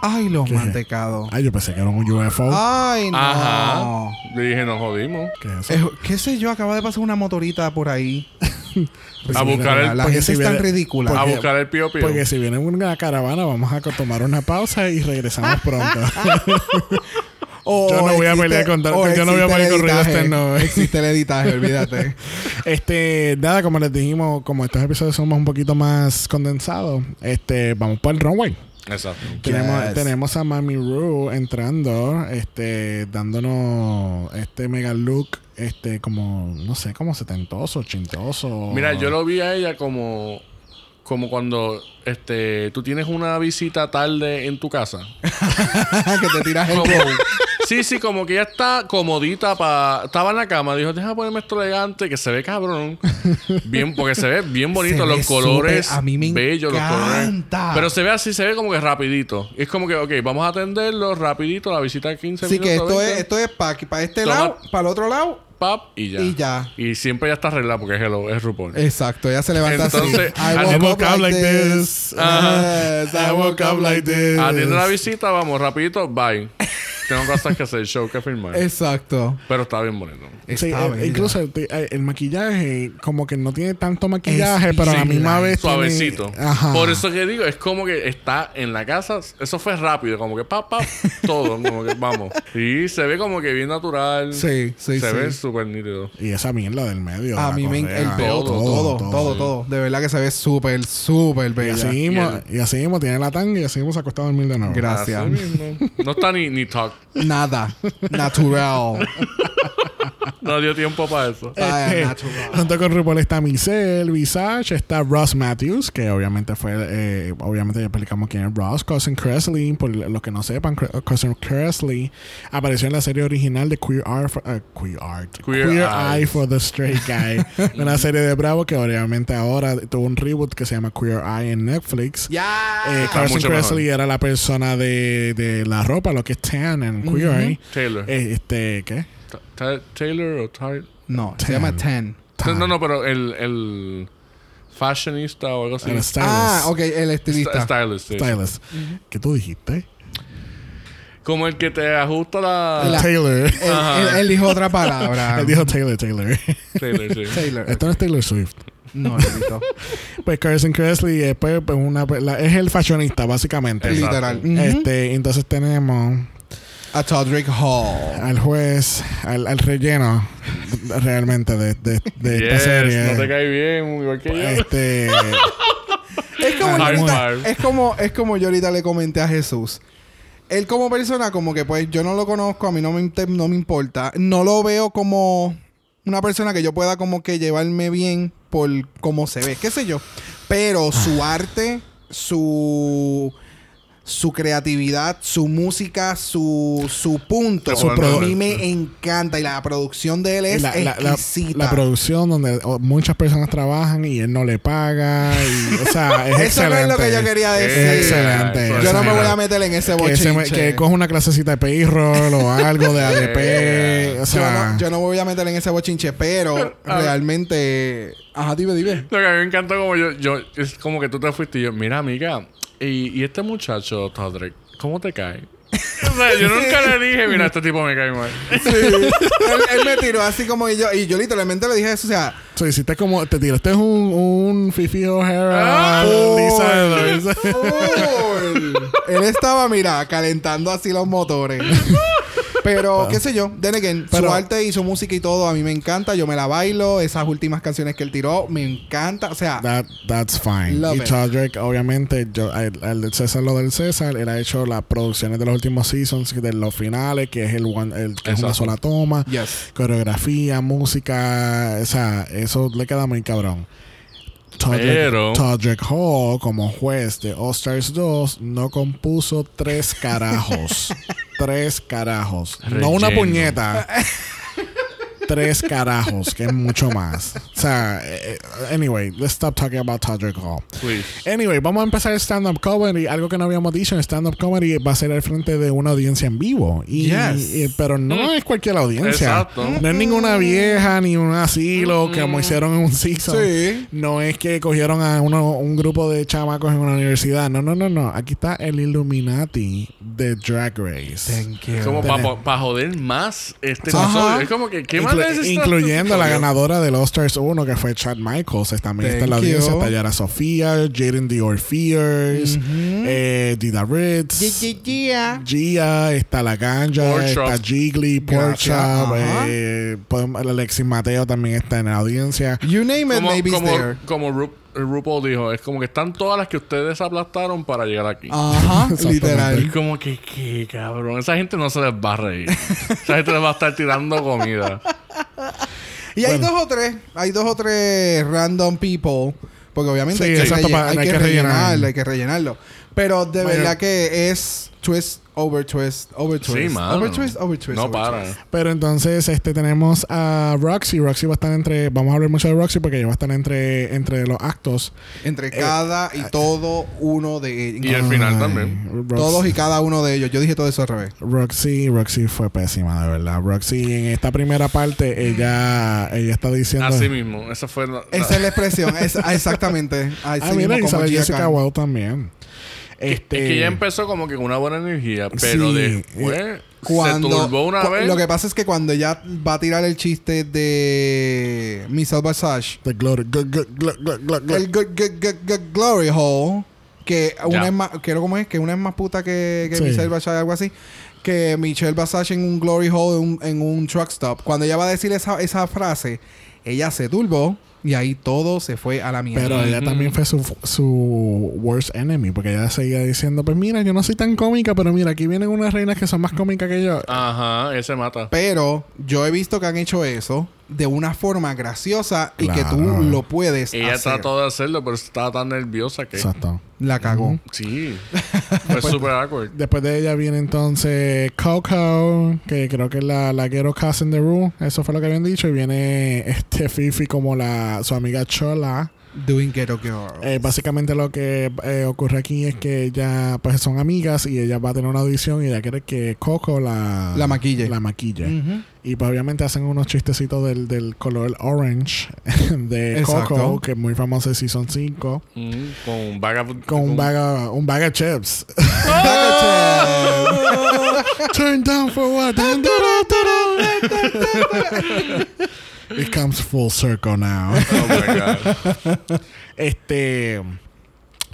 Ay, los ¿Qué? mantecados. Ay, yo pensé que era un UFO. Ay, no. Ajá. Le dije, nos jodimos. ¿Qué es eso? Eh, ¿Qué sé yo? Acaba de pasar una motorita por ahí. A buscar la el, la gente si es tan ridícula. a porque- buscar el pío pío. Porque si viene una caravana, vamos a tomar una pausa y regresamos pronto. O Yo no voy a pelear con- o yo no voy a existe pelear el con ruido editaje. externo. Existe el editaje, olvídate. este, nada, como les dijimos, como estos episodios somos un poquito más condensados, este, vamos para el runway. Exacto. Tenemos, Yes. tenemos a Mami Ru entrando, este, dándonos este mega look, este, como, no sé, como setentoso, chintoso. Mira, yo lo vi a ella como como cuando este tú tienes una visita tarde en tu casa. que te tiras el Como-. Sí, sí, como que ya está comodita para estaba en la cama, dijo, "Deja ponerme esto elegante que se ve cabrón." Bien, porque se ve bien bonito los colores a mí me bellos, los colores. encanta. Pero se ve así, se ve como que rapidito. Es como que, ok, vamos a atenderlo rapidito, la visita de 15 Así minutos. que esto 20, es, esto es para este Toma. lado, para el otro lado. pap, y ya. Y ya. Y siempre ya está arreglado porque es hello, es RuPaul. Exacto, ella se levanta Entonces, así. I woke up like this. Yes, I woke up like this. Atiende la visita, vamos, rapidito, bye. Tengo cosas que hacer, show que filmar. Exacto. Pero está bien bonito. Sí, Está eh, bella. incluso el, eh, el maquillaje, como que no tiene tanto maquillaje, pero a la misma vez. tiene- Suavecito. Ajá. Por eso que digo, es como que está en la casa. Eso fue rápido, como que pap, pap, todo. como que vamos. Y se ve como que bien natural. Sí, sí, Se sí. ve súper nítido. Y esa mierda del medio. A la mí me correa, el todo, todo, todo, todo, De verdad que se ve súper, súper Y bella. mismo, Y y así mismo tiene la tanga y así mismo se acostado a dormir de nuevo. Gracias. Así mismo. No está ni, ni talk. Nada. Natural. No dio tiempo para eso. Junto con RuPaul está Michelle Visage, está Ross Matthews, que obviamente fue, eh, obviamente ya explicamos quién es Ross, Cousin Cresley, por los que no sepan, Cousin Cresley apareció en la serie original de Queer Art, for- eh, Queer Art, Queer Eye Eye. for the Straight Guy, una serie de Bravo que obviamente ahora tuvo un reboot que se llama Queer Eye en Netflix. Ya. Eh, Carson Cresley era la persona de, de la ropa, lo que es tan en Queer Eye. Taylor. Eh, este, ¿qué? Ta- ta- Taylor o Tyler. No, se llama Ten. No, no, pero el, el fashionista o algo así. El stylist. Ah, ok, el St- estilista. Stylist. sí. Stylist. ¿Qué tú dijiste? Como el que te ajusta la... La- Taylor. Él, él- él dijo otra palabra. Él dijo Taylor, Taylor. Taylor, sí. Taylor. Esto no es Taylor Swift. No, repito. Pues Carson Cresley es, pues, pues, una, la- es el fashionista, básicamente. Literal. Este, entonces tenemos A Todrick Hall. al juez, al, al relleno realmente de, de, de esta serie. no te cae bien, igual que yo. Este, Es como, ahorita- es como es como yo ahorita le comenté a Jesús. Él como persona, como que pues yo no lo conozco, a mí no me, inter- no me importa. No lo veo como una persona que yo pueda como que llevarme bien por cómo se ve, qué sé yo. Pero su arte, su su creatividad, su música, su, su punto, Su a mí me encanta y la producción de él es la, la- la- exquisita. la producción donde oh, muchas personas trabajan y él no le paga. Y, o sea, es Eso no excelente. es lo que yo quería decir. Es excelente. Yo no me voy a meter en ese que, bochinche. que coja una clasecita de payroll o algo de ADP. o yo, sea, no, yo no me voy a meter en ese bochinche, pero realmente. Ajá, dime, dime. Lo que a mí me encanta como yo, yo, es como que tú te fuiste y yo, mira amiga, y, y este muchacho, Todrick, ¿cómo te cae? o sea, yo nunca le dije, mira, este tipo me cae mal. Sí. él, él me tiró así como y yo. Y yo literalmente le dije eso. O sea, So, hiciste como, te tiraste un, un Fifi O'Hara, Ah. Full. él estaba, mira, calentando así los motores. Pero, qué sé yo, then again, Pero- su arte y su música y todo a mí me encanta. Yo me la bailo. Esas últimas canciones que él tiró, me encanta. O sea, That, that's fine. Love y it. Todrick, obviamente, yo, el, el del César lo del César, él ha hecho las producciones de los últimos seasons, de los finales, que es el, one, el que es una sola toma, yes. coreografía, música, o sea, eso le queda muy cabrón. Todrick, Todrick Hall, como juez de All Stars 2, no compuso tres carajos. Tres carajos. No una puñeta. tres carajos, que es mucho más. O sea, eh, anyway, let's stop talking about Todrick Hall. Please. Anyway, vamos a empezar stand-up comedy. Algo que no habíamos dicho en stand-up comedy va a ser al frente de una audiencia en vivo. Y, Yes. y- pero no es cualquier audiencia. Exacto. No es ninguna vieja ni un asilo que como hicieron en un season. Sí. No es que cogieron a uno, un grupo de chamacos en una universidad. No, no, no, no. Aquí está el Illuminati de Drag Race. Thank you. Como para joder más este Ajá. episodio. Es como que, ¿qué más Inclu- incluyendo la ganadora del All Stars 1 que fue Chad Michaels. También está en la audiencia está Yara Sofía Jaden Dior Fears eh, Dida Ritz Gia. Está La Ganja está. Jiggly Pork Gracias, Chop, ajá. eh, Alexis Mateo también está en la audiencia. You name it, Como, maybe como, there. como Ru- RuPaul dijo, es como que están todas las que ustedes aplastaron para llegar aquí. Ajá, literal. como que, ¿qué, cabrón? Esa gente no se les va a reír. Esa gente les va a estar tirando comida. Y hay dos o tres, hay dos o tres random people. Porque obviamente Sí, hay, que exacto, relle- para- hay hay que que rellenar. rellenarlo, hay que rellenarlo. Pero de Mayor- verdad que es twist over twist over twist. Sí, mano. Over twist, over twist. No over para. twist. Pero entonces este tenemos a Roxy. Roxy va a estar entre. Vamos a hablar mucho de Roxy porque ella va a estar entre, entre los actos. Entre cada y todo uno de ellos. Y el final también. Todos y cada uno de ellos. Yo dije todo eso al revés. Roxy, Roxy fue pésima, de verdad. Roxy en esta primera parte, ella, ella está diciendo. Así mismo. Esa fue la- Esa es la expresión. Es, exactamente. Así Ah, mira, mismo y como Gia Jessica. Wilde también. Este, Es que ella empezó como que con una buena energía, pero Sí, después Cuando, se turbó una cu- vez. Lo que pasa es que cuando ella va a tirar el chiste de Michelle Visage, The glory, gl- gl- gl- gl- gl- gl- el g- g- g- g- Glory Hole, que una Ya. es más, quiero cómo es, que una es más puta que, que Sí. Michelle Visage, algo así. Que Michelle Visage en un Glory Hole en un, en un truck stop. Cuando ella va a decir esa, esa frase, ella se turbó y ahí todo se fue a la mierda. Pero ella también fue su, su worst enemy, porque ella seguía diciendo, pues mira, yo no soy tan cómica, pero mira, aquí vienen unas reinas que son más cómicas que yo. Ajá, ese mata. Pero yo he visto que han hecho eso de una forma graciosa y que tú lo puedes Ella hacer. trató de hacerlo, pero estaba tan nerviosa que. Exacto. La cagó. Sí. Fue súper awkward. Después de ella viene entonces Coco, que creo que es la, la ghetto cousin de Rue. Eso fue lo que habían dicho. Y viene este Fifi como la su amiga Chola. Doing Ghetto Girl. Eh, básicamente lo que eh, ocurre aquí es que ella pues son amigas y ella va a tener una audición y ella quiere que Coco la, La maquille. La maquille. Y pues obviamente hacen unos chistecitos del, del color orange de Exacto. Coco, que es muy famoso de Season 5. Mm, con vaga. Con un bag of, un bag of chips. Turn down for what? It comes full circle now. Oh my God. este.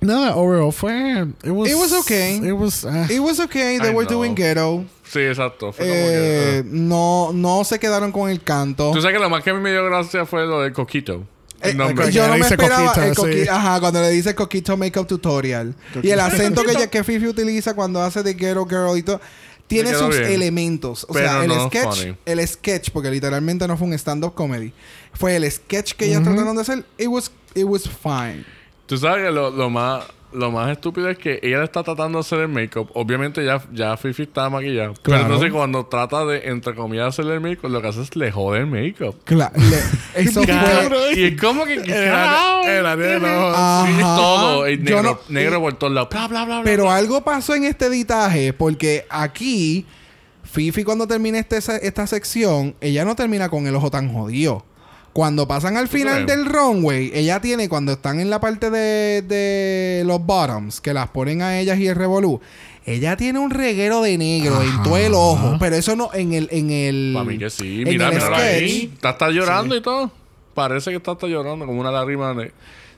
No, overall fue. It was, It was okay. It was. ah, It was okay. They I were know. doing ghetto. Sí, exacto. Fue como Eh, que. no, no se quedaron con el canto. Tú sabes que lo más que a mí me dio gracia fue lo del coquito. Eh, El nombre. Coquito. yo no le me dice esperaba Coquito, el coqui- sí. Ajá, cuando le dice Coquito Makeup Tutorial. Y el acento que, que Fifi utiliza cuando hace de Ghetto Girl y todo. Tiene sus bien. elementos. O Pero sea, el no sketch, funny. el sketch, porque literalmente no fue un stand-up comedy. Fue el sketch que ellas Ujú. trataron de hacer. It was, it was fine. Tú sabes que lo, lo más lo más estúpido es que ella le está tratando de hacer el make-up. Obviamente ya, ya Fifi está maquillada. Pero entonces cuando trata de, entre comillas, hacerle el make-up, lo que hace es le jode el make-up. Claro. le- eso fue. Y es como que... De los- Ajá. Sí, todo. El negro, no- negro por todos lados. Bla, bla, bla, bla. Pero algo pasó en este editaje porque aquí Fifi cuando termina este, esta sección, ella no termina con el ojo tan jodido. Cuando pasan al final del runway, ella tiene, cuando están en la parte de, de los bottoms, que las ponen a ellas y el revolú, ella tiene un reguero de negro en todo el ojo. Pero eso no, en el, en el. Para mí que sí. Mira, mira ahí. Está, está llorando y todo. Parece que está, está llorando como una lágrima de...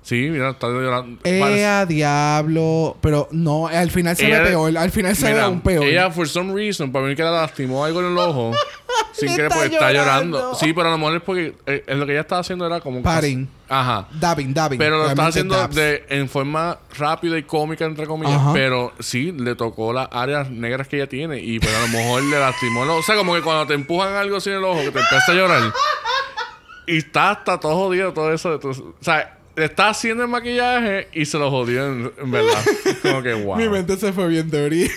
Sí, mira, está llorando. Eh, Parece- a diablo. Pero no, al final se Ella- ve peor. Al final se ve Mira, aún peor. Ella, for some reason, para mí que la lastimó algo en el ojo. sin querer, porque está llorando. Sí, pero a lo mejor es porque eh, eh, lo que ella estaba haciendo era como. Padding. Ajá. Dabbing, dabbing. Pero lo Realmente haciendo de, en forma rápida y cómica, entre comillas. Ajá. Pero sí, le tocó las áreas negras que ella tiene. Y pues a lo mejor le lastimó el ojo. O sea, como que cuando te empujan algo así en el ojo, que te empieza a llorar. y está hasta todo jodido, todo eso. Entonces, o sea, está haciendo el maquillaje y se lo jodió en, en verdad. como que wow. Mi mente se fue bien dirty.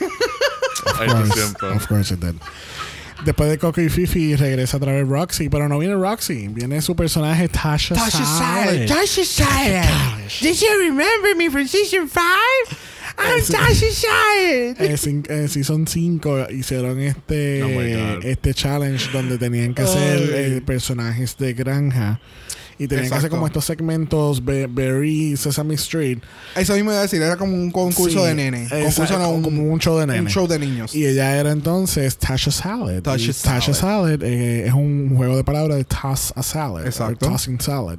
Ay, Of course, siempre. of course it did. Después de Coco y Fifi regresa a través Roxy, pero no viene Roxy, viene su personaje Tasha, Salad. Tasha Salad. Did you remember me from season 5? I'm Tasha Salad. En en Season 5 hicieron este, Oh este challenge donde tenían que hacer eh, personajes de granja. Y tenían que hacer Exacto. como estos segmentos Be- Berry, Sesame Street. Eso mismo iba a decir, era como un concurso Sí, de nene. exacto, Concurso no, un, como un show de nene. un show de niños. Y ella era entonces Tasha Salad. Tasha Y Tasha Salad eh, es un juego de palabras de toss a salad. Exacto. o Tossing salad.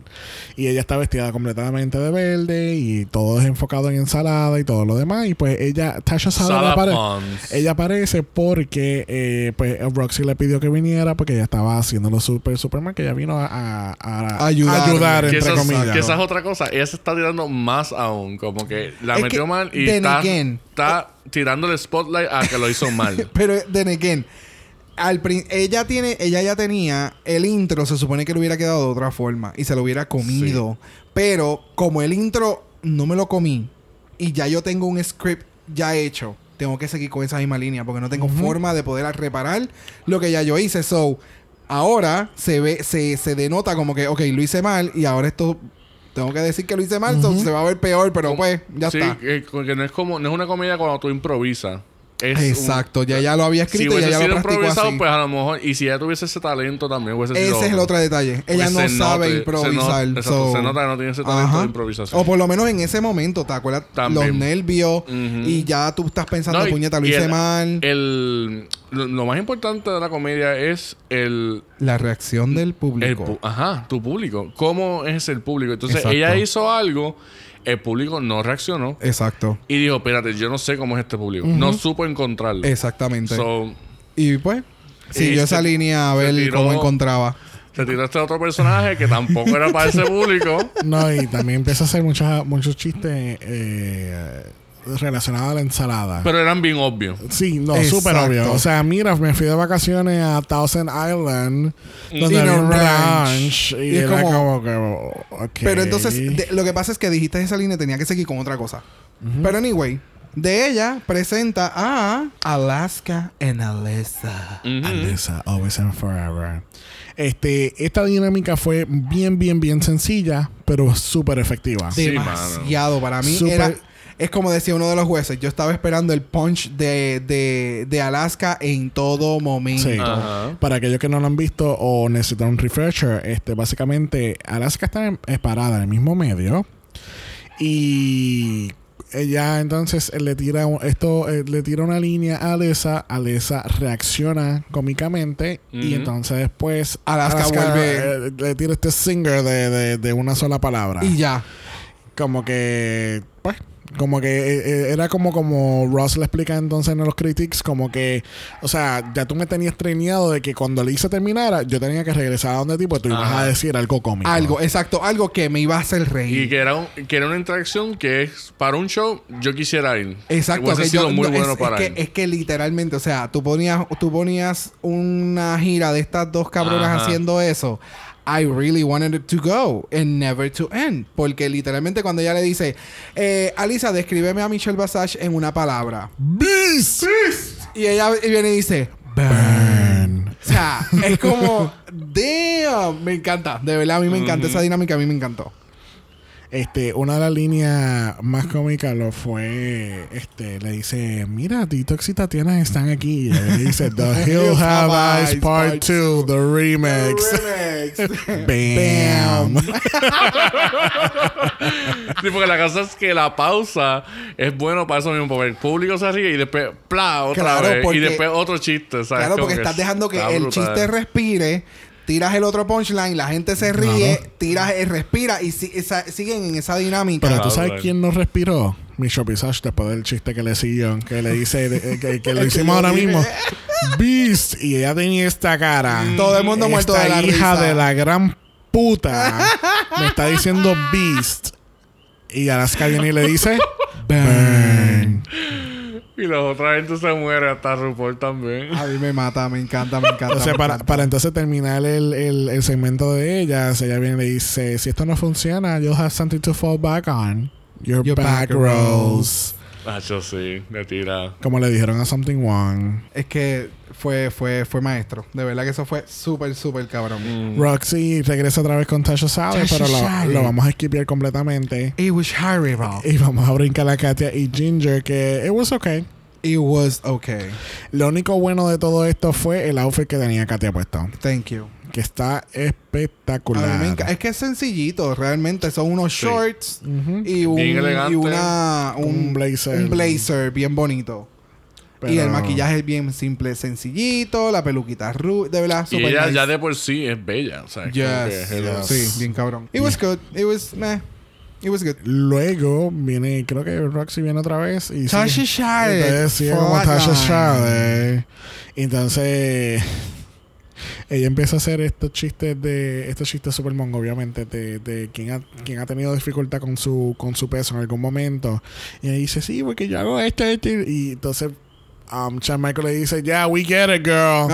Y ella está vestida completamente de verde y todo es enfocado en ensalada y todo lo demás. Y pues ella, Tasha Salad, Salad apare- ella aparece porque eh, pues Roxy le pidió que viniera porque ella estaba haciéndolo super, Superman, que ella vino a, a- a- Ayudar. Ayudar, Que entre comillas. que esa es otra cosa. Ella se está tirando más aún. Como que la Es metió que, mal y está, again, está tirándole spotlight a que lo hizo mal. Pero, then again, al ella tiene, ella ya tenía el intro, se supone que le hubiera quedado de otra forma y se lo hubiera comido. Pero como el intro no me lo comí y ya yo tengo un script ya hecho, tengo que seguir con esa misma línea porque no tengo forma de poder reparar lo que ya yo hice. So, ahora se ve, se, se denota como que, ok, lo hice mal y ahora esto tengo que decir que lo hice mal, so, se va a ver peor, pero pues, ya sí, está. Que, que no es como, no es una comedia cuando tú improvisas. Es un- Exacto, ya ya lo había si escrito y ya, ya sido lo practicó improvisado, así. pues a lo mejor, y si ella tuviese ese talento también hubiese sido Ese es el otro detalle. Ella Pues no sabe note- improvisar. Se, nota, exacto, so- se nota que no tiene ese talento Ajá. de improvisación. O por lo menos en ese momento, ¿te acuerdas? También. Los nervios y ya tú estás pensando, No, y- puñeta, lo hice el- mal. El, lo, lo más importante de la comedia es el, la reacción del el público. ajá, tu público. ¿Cómo es el público? Entonces, Exacto. ella hizo algo, el público no reaccionó Exacto. y dijo, espérate, yo no sé cómo es este público. No supo encontrarlo. Exactamente. So, y pues, siguió esa se- línea a ver tiró- cómo encontraba. se tiró este otro personaje que tampoco era para ese público. No, y también empieza a hacer muchas, muchos chistes eh, relacionados a la ensalada. Pero eran bien obvios. Sí, no, súper obvio. O sea, mira, me fui de vacaciones a Thousand Island, donde Y había no un ranch. ranch. Y, Y es era como- como, que. Pero entonces, de- lo que pasa es que dijiste esa línea tenía que seguir con otra cosa. Pero anyway, de ella presenta a Alaska en Alessa. Ujú. Alyssa, always and forever. Este, esta dinámica fue bien, bien, bien sencilla, pero súper efectiva. Sí, Demasiado para mí. Era, es como decía uno de los jueces. Yo estaba esperando el punch de, de, de Alaska en todo momento. Sí. Para aquellos que no lo han visto o necesitan un refresher, este, básicamente Alaska está en- es parada en el mismo medio y ella entonces eh, le tira un- esto eh, le tira una línea a Alessa, Alessa reacciona cómicamente y entonces después Alaska vuelve- eh, le tira este singer de, de- de una sola palabra Y ya. como que pues como que eh, eh, era como como Ross le explica entonces en los critics como que o sea ya tú me tenías treneado de que cuando Lisa terminara yo tenía que regresar a donde ti pues tú ibas Ajá. a decir algo cómico Algo, exacto. Algo que me iba a hacer reír. Y que era, un- que era una interacción que es para un show, yo quisiera ir. Exacto, que yo- muy no, bueno es, para es ir. que, es que literalmente, o sea, tú ponías, tú ponías una gira de estas dos cabronas Ajá. haciendo eso. I really wanted it to go and never to end. Porque literalmente cuando ella le dice, eh, Alisa, descríbeme a Michelle Basage en una palabra. Beast Y ella viene y dice, Burn o sea, es como, damn, me encanta. De verdad, a mí me encanta esa dinámica, a mí me encantó. Este una de las líneas más cómicas lo fue este le dice mira Detox y Tatiana están aquí y le dice The Hill Have Eyes Part 2 The Remix Bam. Sí, porque la cosa es que la pausa es bueno para eso mismo, porque el público se ríe y después, ¡pla! otra Claro, vez. porque- y después otro chiste, ¿sabes? Claro, porque estás dejando que está el brutal. chiste respire, tiras el otro punchline, la gente se ríe, tiras, eh, respira y si- esa- siguen en esa dinámica. Pero tú Claro, sabes claro. quién no respiró? Michelle Visage después del chiste que le siguió, que le dice de- eh, que, que lo hicimos ahora mismo. Beast. Y ella tenía esta cara. Todo el mundo muerto Esta de la hija risa. de la gran puta me está diciendo Beast. Y Alaska viene y le dice Burn. Y la otra gente se muere, hasta RuPaul también. A mí me mata, me encanta, me encanta. Entonces, me para, encanta. para entonces terminar el, el, el segmento de ellas, ella viene y le dice: Si esto no funciona, you'll have something to fall back on. Your, Your back, back rolls. Ah, yo sí, le tira. Como le dijeron a Something One. Es que fue, fue, fue maestro. De verdad que eso fue súper, súper cabrón. Mm. Roxy regresa otra vez con Tasha Tasha pero lo, lo vamos a skipear completamente. It was horrible. Y vamos a brincar a Katia y Ginger, que it was okay. It was okay. Lo único bueno de todo esto fue el outfit que tenía Katia puesto, Thank you. Que está espectacular. es que es sencillito, realmente. Son unos Sí. shorts Ujú. y un, Bien elegante. y una, un, Un blazer. un blazer bien bonito. Y Pero- el maquillaje es bien simple, sencillito, la peluquita ru de verdad, Y super ella nice. ya de por sí es bella. O sea, es Yes, que, hello. yes. Sí, bien cabrón. It was good. It was meh. It was good. Luego viene, creo que Roxy viene otra vez. Y Tasha sigue- Shire. Entonces sigue como Tasha Shire. Entonces ella empieza a hacer estos chistes de estos chistes super mongo obviamente de, de quien ha quien ha tenido dificultad con su con su peso en algún momento y ella dice sí porque yo hago esto, esto y entonces um, Shawn Michael le dice, yeah, we get it, girl.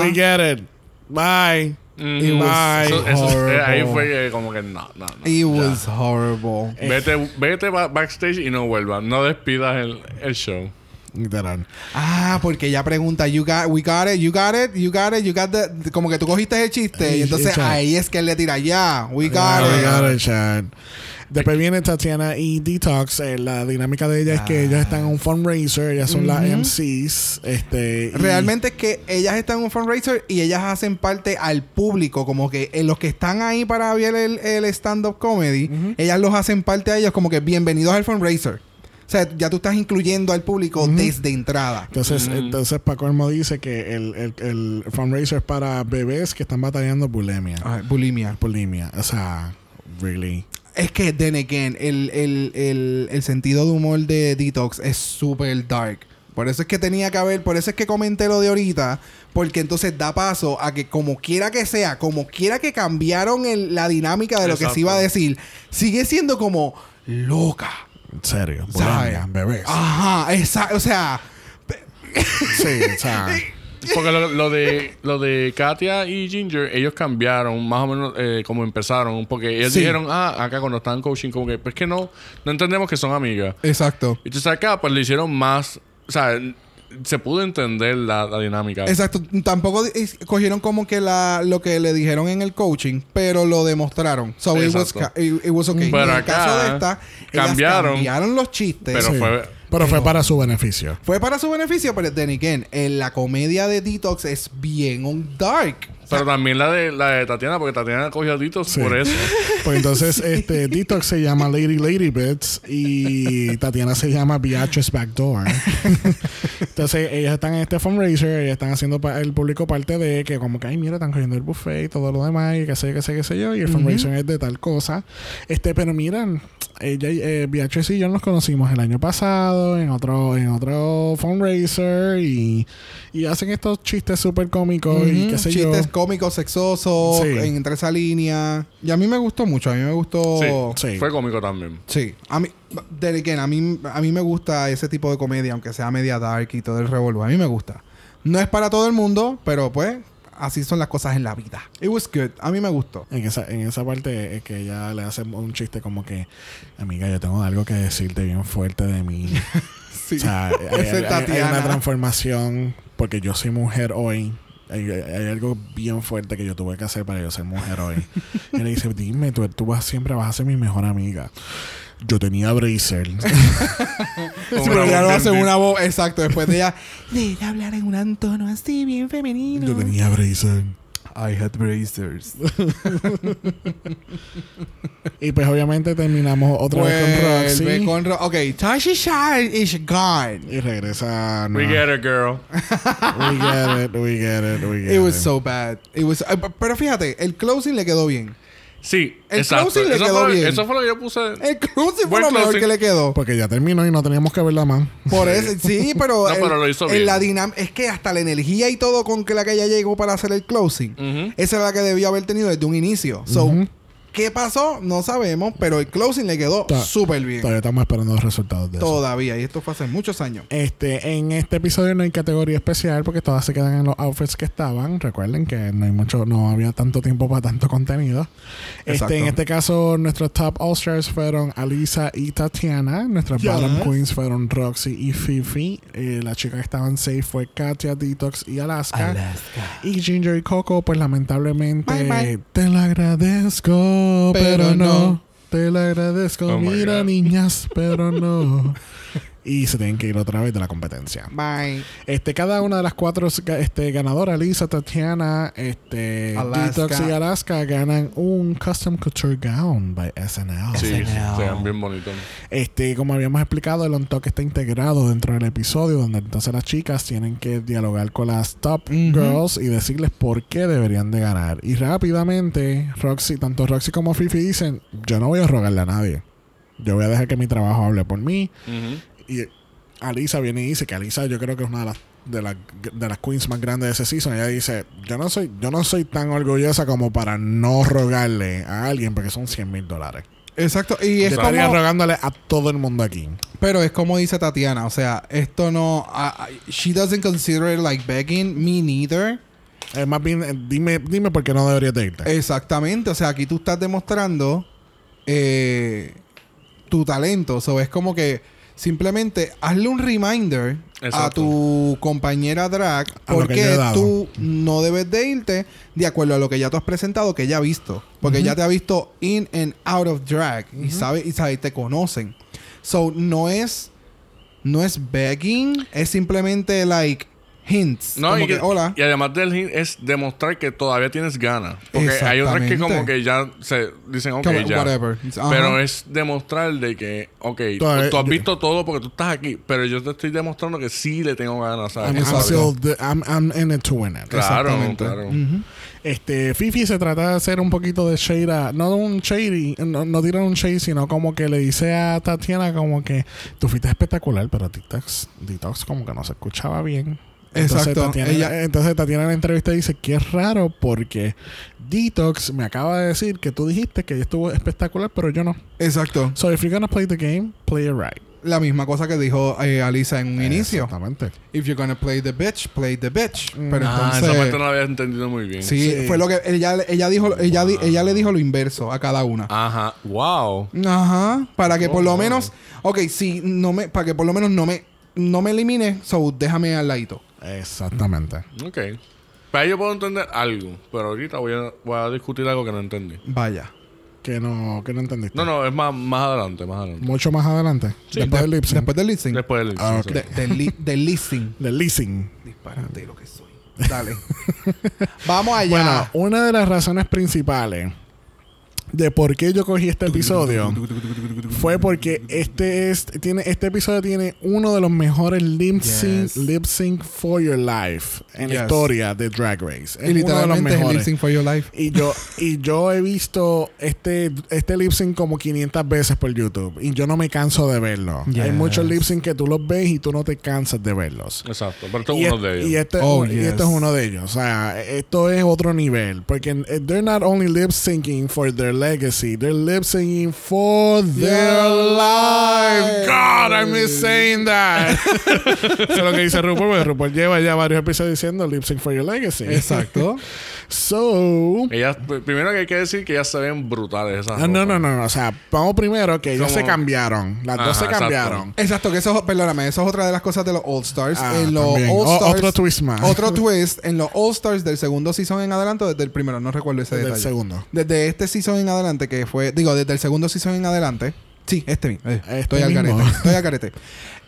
We get it. Bye. Ujú. was Eso- eso- horrible. ahí fue como que no, no, no. It ya. was horrible. Vete, vete ba- backstage y no vuelvas. No despidas el, el show. Literal. Ah, porque ella pregunta, you got, we got it, you got it, you got it, you got the, como que tú cogiste el chiste y entonces Chad. ahí es que él le tira, ya, we got Ah, it. we got it, Chad. Después viene Tatiana y Detox. eh, la dinámica de ella es que ellas están en un fundraiser. Ellas son las MCs. Este, y- Realmente es que ellas están en un fundraiser y ellas hacen parte al público, como que en los que están ahí para ver el, el stand-up comedy, ellas los hacen parte a ellos como que bienvenidos al fundraiser. O sea, ya tú estás incluyendo al público desde entrada. Entonces, entonces Paco Elmo dice que el, el, el fundraiser es para bebés que están batallando bulimia. Ay, bulimia. Bulimia. O sea, really. Es que, then again, el, el, el, el sentido de humor de Detox es súper dark. Por eso es que tenía que haber, por eso es que comenté lo de ahorita, porque entonces da paso a que como quiera que sea, como quiera que cambiaron el- la dinámica de lo que se iba a decir, sigue siendo como loca. En serio. Bulimia, bebés. Ajá, exacto, o sea, Sí, o sea. Porque lo, lo de lo de Katia y Ginger, ellos cambiaron más o menos eh, como empezaron. Porque ellos Sí. dijeron, ah, acá cuando estaban coaching, como que, pues que no, no entendemos que son amigas. exacto. Y entonces acá, pues le hicieron más. O sea, se pudo entender la, la dinámica. Exacto, tampoco cogieron como que la, lo que le dijeron en el coaching, pero lo demostraron. So it was, it, it was okay. Pero en el caso de esta, ellas cambiaron. cambiaron los chistes. Pero sí. fue- Pero fue para su beneficio. Fue para su beneficio, pero then again, en la comedia de Detox es bien un dark. Pero también la de la de Tatiana, porque Tatiana cogió a Sí. por eso. Pues entonces, este Detox se llama Lady Lady Bits y Tatiana se llama Beatrice Backdoor. entonces, ellas están en este fundraiser, ellas están haciendo para el público parte de que, como que, ay, mira, están cogiendo el buffet y todo lo demás, y qué sé, qué sé, qué sé yo, y el fundraiser es de tal cosa. Este, pero miran, ella, eh, Beatrice y yo nos conocimos el año pasado en otro, en otro fundraiser y, y hacen estos chistes súper cómicos y qué sé Chistes yo. cómicos, sexosos, Sí. en- entre esa línea. Y a mí me gustó mucho, a mí me gustó... Sí, Sí. Fue cómico también. Sí, a mí, again, a mí, a mí me gusta ese tipo de comedia, aunque sea media dark y todo el revolú. A mí me gusta. No es para todo el mundo, pero pues así son las cosas en la vida. It was good. A mí me gustó. En esa, en esa parte es que ella le hace un chiste como que, amiga, yo tengo algo que decirte bien fuerte de mí. Sí. O sea, hay, Esa es hay- hay una transformación porque yo soy mujer hoy. Hay, hay algo bien fuerte que yo tuve que hacer para yo ser mujer hoy. y le dice, dime, tú, tú vas, siempre vas a ser mi mejor amiga. Yo tenía bracer. Pero ya lo hace una voz, exacto, después de ella, de hablar en un tono así bien femenino. yo tenía bracer. I had bracers. Y pues obviamente terminamos otra vez con Roxy. Vuelve con Ro- Ok, Tashi Shine is gone. Y regresa. no. We get it, girl. We get it, we get it, we get It was it. so bad. It was, eh, pero fíjate, el closing le quedó bien. Sí, El exacto. closing le eso, quedó fue, bien. eso fue lo que yo puse. El closing fue Buen lo mejor closing. que le quedó. Porque ya terminó y no teníamos que verla más. Por eso, sí, pero, No, pero lo hizo en bien. la dinam- es que hasta la energía y todo con que la que ella llegó para hacer el closing, esa era la que debió haber tenido desde un inicio. So. ¿Qué pasó? No sabemos, pero el closing le quedó súper bien. Todavía estamos esperando los resultados de eso. Todavía, y esto fue hace muchos años. Este, en este episodio no hay categoría especial porque todas se quedan en los outfits que estaban. Recuerden que no hay mucho, no había tanto tiempo para tanto contenido. Exacto. Este, en este caso, nuestros top All Stars fueron Alisa y Tatiana. Nuestras Yes. bottom queens fueron Roxy y Fifi. Eh, la chica que estaban safe fue Katia, Detox y Alaska. Y Ginger y Coco, pues lamentablemente, Bye, bye. te lo agradezco, pero, Pero no. no. Te lo agradezco, Oh mira niñas, pero no. y se tienen que ir otra vez de la competencia. Bye. Este, cada una de las cuatro este, ganadoras, Lisa, Tatiana, este, Alaska. Detox y Alaska, ganan un Custom Couture Gown by SNL. Sí, SNL. se ven bien bonitos. Este, como habíamos explicado, el on talk está integrado dentro del episodio, donde entonces las chicas tienen que dialogar con las top girls y decirles por qué deberían de ganar. Y rápidamente, Roxy, tanto Roxy como Fifi dicen, yo no voy a rogarle a nadie. Yo voy a dejar que mi trabajo hable por mí. Ujú. Y Alisa viene y dice que Alisa yo creo que es una de las de las de las queens más grandes de ese season. Ella dice, yo no soy yo no soy tan orgullosa como para no rogarle a alguien porque son 100 mil dólares. Exacto. Y es estaría como... rogándole a todo el mundo aquí. Pero es como dice Tatiana, o sea, esto no... ah, ah, she doesn't consider it like begging, me neither. Eh, más bien, eh, dime, dime por qué no deberías de irte. Exactamente, o sea, aquí tú estás demostrando eh, tu talento. O sea, es como que simplemente hazle un reminder a tu compañera drag A porque tú no debes de irte de acuerdo a lo que ya tú has presentado, que ella ha visto. Porque ella te ha visto in and out of drag y sabe y sabe, y te conocen. So, no es no es begging, es simplemente like hints. No, Como y, que- hola. y además del hint es demostrar que todavía tienes ganas. Porque hay otras que como que ya se dicen, ok, Como, ya. whatever. Pero es demostrar de que, ok, Todavía- tú has visto todo porque tú estás aquí, pero yo te estoy demostrando que sí le tengo ganas, ¿sabes? I'm, still the- I'm- I'm in it to win it. Claro, claro. Este, Fifi se trata de hacer un poquito de shade a, no un shady, no, no un shade, sino como que le dice a Tatiana como que tú fuiste espectacular, pero Detox, Detox como que no se escuchaba bien. Entonces, Exacto. Tatiana, Ella- entonces Tatiana en la entrevista dice que es raro porque Detox me acaba de decir que tú dijiste que ella estuvo espectacular, pero yo no. Exacto. So if you're gonna play the game, play it right. La misma cosa que dijo eh, Alisa en un inicio. Exactamente. If you're gonna play the bitch, play the bitch. Mm. Pero Ah, esa entonces... parte no la había entendido muy bien. sí, Sí. fue lo que ella, ella dijo, ella, di- ella le dijo lo inverso a cada una. Ajá. Wow. Ajá. Para que por lo menos, ok, si no me, para que por lo menos no me, no me elimine, so déjame al ladito. Exactamente. Ok. Para yo puedo entender algo, pero ahorita voy a, voy a discutir algo que no entendí. Vaya. Que no, que no entendiste. No, no, es más, más adelante, más adelante. Mucho más adelante. Sí, después del lip sync. Después del listening. Después del Ah, ok. sí. De- del li- del listening. Del leasing. Disparate lo que soy. Dale. Vamos allá. Bueno, una de las razones principales de por qué yo cogí este episodio fue porque este es tiene este episodio tiene uno de los mejores lip sync Yes. lip sync for your life en la Yes. historia de Drag Race. Es y uno de los literalmente es el mejores. listening for your life. Y yo, y yo he visto este, este lip sync como 500 veces por YouTube. Y yo no me canso de verlo. Yes. Hay muchos lip sync que tú los ves y tú no te cansas de verlos. Exacto. Pero esto y, es es- uno de ellos. y este, Oh, y yes. este es uno de ellos. O sea, esto es otro nivel. Porque eh, they're not only lip syncing for their legacy, they're lip syncing for their life. God, I miss saying that. Eso es lo que dice RuPaul. Porque RuPaul lleva ya varios episodios diciendo lip sync for your legacy. Exacto. So, Ellas, primero que hay que decir que ellas se ven brutales esas Ah, no, ropas. no, no, no. O sea, vamos primero que ellos Como- se cambiaron. Las dos se exacto. cambiaron. Exacto, que eso, perdóname, eso es otra de las cosas de los All Stars. Ah, en los también. All O- otro twist más. Otro twist en los All Stars del segundo season en adelante o desde el primero, no recuerdo ese Desde el detalle. segundo. Desde este season en adelante, que fue, digo, desde el segundo season en adelante. Sí, este mismo. Eh, Este estoy al carete. Estoy al carete.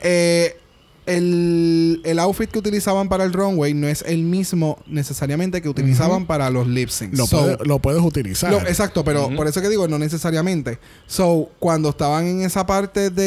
Eh, el, el outfit que utilizaban para el runway no es el mismo necesariamente que utilizaban para los lip syncs. Lo, So, puedes, lo puedes utilizar. lo- exacto, pero por eso que digo, no necesariamente. So, cuando estaban en esa parte de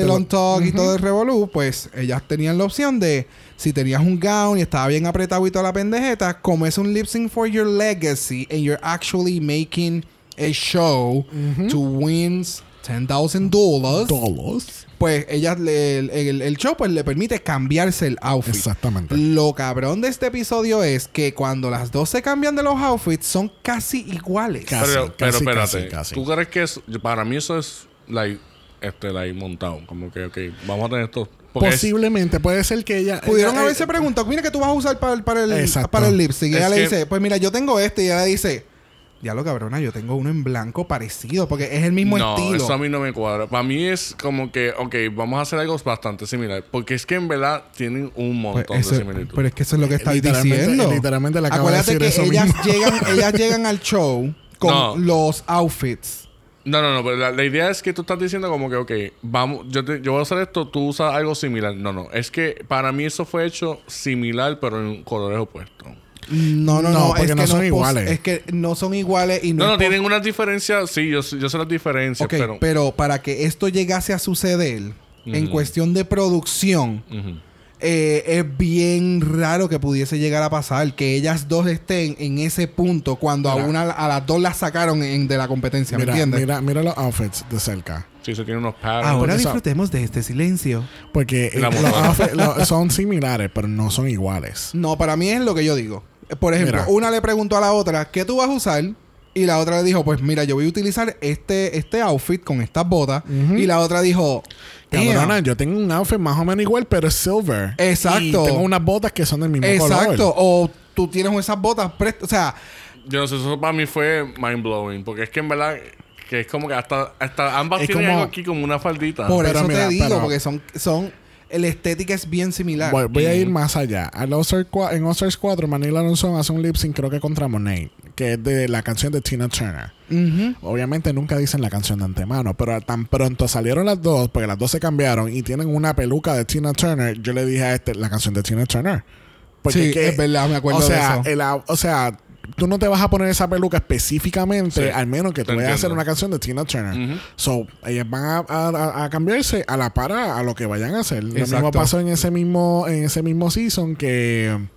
De lo- Long Talk y todo el Revolú, pues ellas tenían la opción de si tenías un gown y estaba bien apretado y toda la pendejeta, como es un lip sync for your legacy and you're actually making a show to win $10,000 dólares, Todos. pues ellas le- el, el- el show pues le permite cambiarse el outfit. Exactamente. Lo cabrón de este episodio es que cuando las dos se cambian de los outfits son casi iguales. Casi, pero, pero espérate. casi, casi. ¿Tú crees que es, para mí eso es like, este, like montado? Como que, ok, vamos a tener esto. porque es- Posiblemente. Puede ser que ella... Pudieron ella- haberse eh, preguntado, mira que tú vas a usar para, el- para el, Exacto. para el lip sync. Y Es ella le que- dice, pues mira, yo tengo este. Y ella le dice, diablo cabrona, yo tengo uno en blanco parecido. Porque es el mismo no, estilo. eso a mí no me cuadra. Para mí es como que, ok, vamos a hacer algo bastante similar. Porque es que en verdad tienen un Pues montón eso- de similitudes. pero es que eso es lo que Eh, estás literalmente- diciendo. literalmente le acabo de Acuérdate decir que eso ellas mismo. llegan, ellas llegan al show con No. los outfits. No, no, no, pero la, la idea es que tú estás diciendo como que, ok, vamos, yo, te- yo voy a hacer esto, tú usas algo similar. No, no, es que para mí eso fue hecho similar, pero en colores opuestos. No, no, No, no. porque es no que son iguales. Es que no son iguales y no, No, no, tienen unas diferencias, sí, yo, yo sé las diferencias, pero... pero... para que esto llegase a suceder en cuestión de producción, eh, es bien raro que pudiese llegar a pasar que ellas dos estén en ese punto cuando a una a las dos las sacaron en- de la competencia, ¿me Mira, entiendes? mira, mira los outfits de cerca. Sí, se tienen unos patterns. Ahora disfrutemos de este silencio. Porque eh, los outfits son similares, pero no son iguales. No, para mí es lo que yo digo. Por ejemplo, Mira. una le preguntó a la otra, ¿qué tú vas a usar? Y la otra le dijo, pues mira, yo voy a utilizar este, este outfit con estas botas. Y la otra dijo, Cabrona, yo tengo un outfit más o menos igual, pero es silver. Exacto. Y tengo unas botas que son del mismo Exacto. color. O tú tienes esas botas, o sea, Yo no sé, eso para mí fue mind blowing. Porque es que en verdad, que es como que hasta, hasta ambas Es tienen como- algo aquí como una faldita. por pero eso mira, te digo, pero- porque son, son, la estética es bien similar. Voy, voy a ir más allá. Al cua- en All-Stars 4, Manila Alonso hace un lip sync, creo que contra Monet, que es de la canción de Tina Turner. Obviamente nunca dicen la canción de antemano, pero tan pronto salieron las dos, porque las dos se cambiaron y tienen una peluca de Tina Turner, yo le dije a este la canción de Tina Turner. Sí, es verdad, me acuerdo o sea, de eso. el au- o sea, tú no te vas a poner esa peluca específicamente, Sí, al menos que tú vayas a hacer una canción de Tina Turner. So, ellas van a, a- cambiarse a la para a lo que vayan a hacer. Lo mismo pasó en ese mismo, en ese mismo season que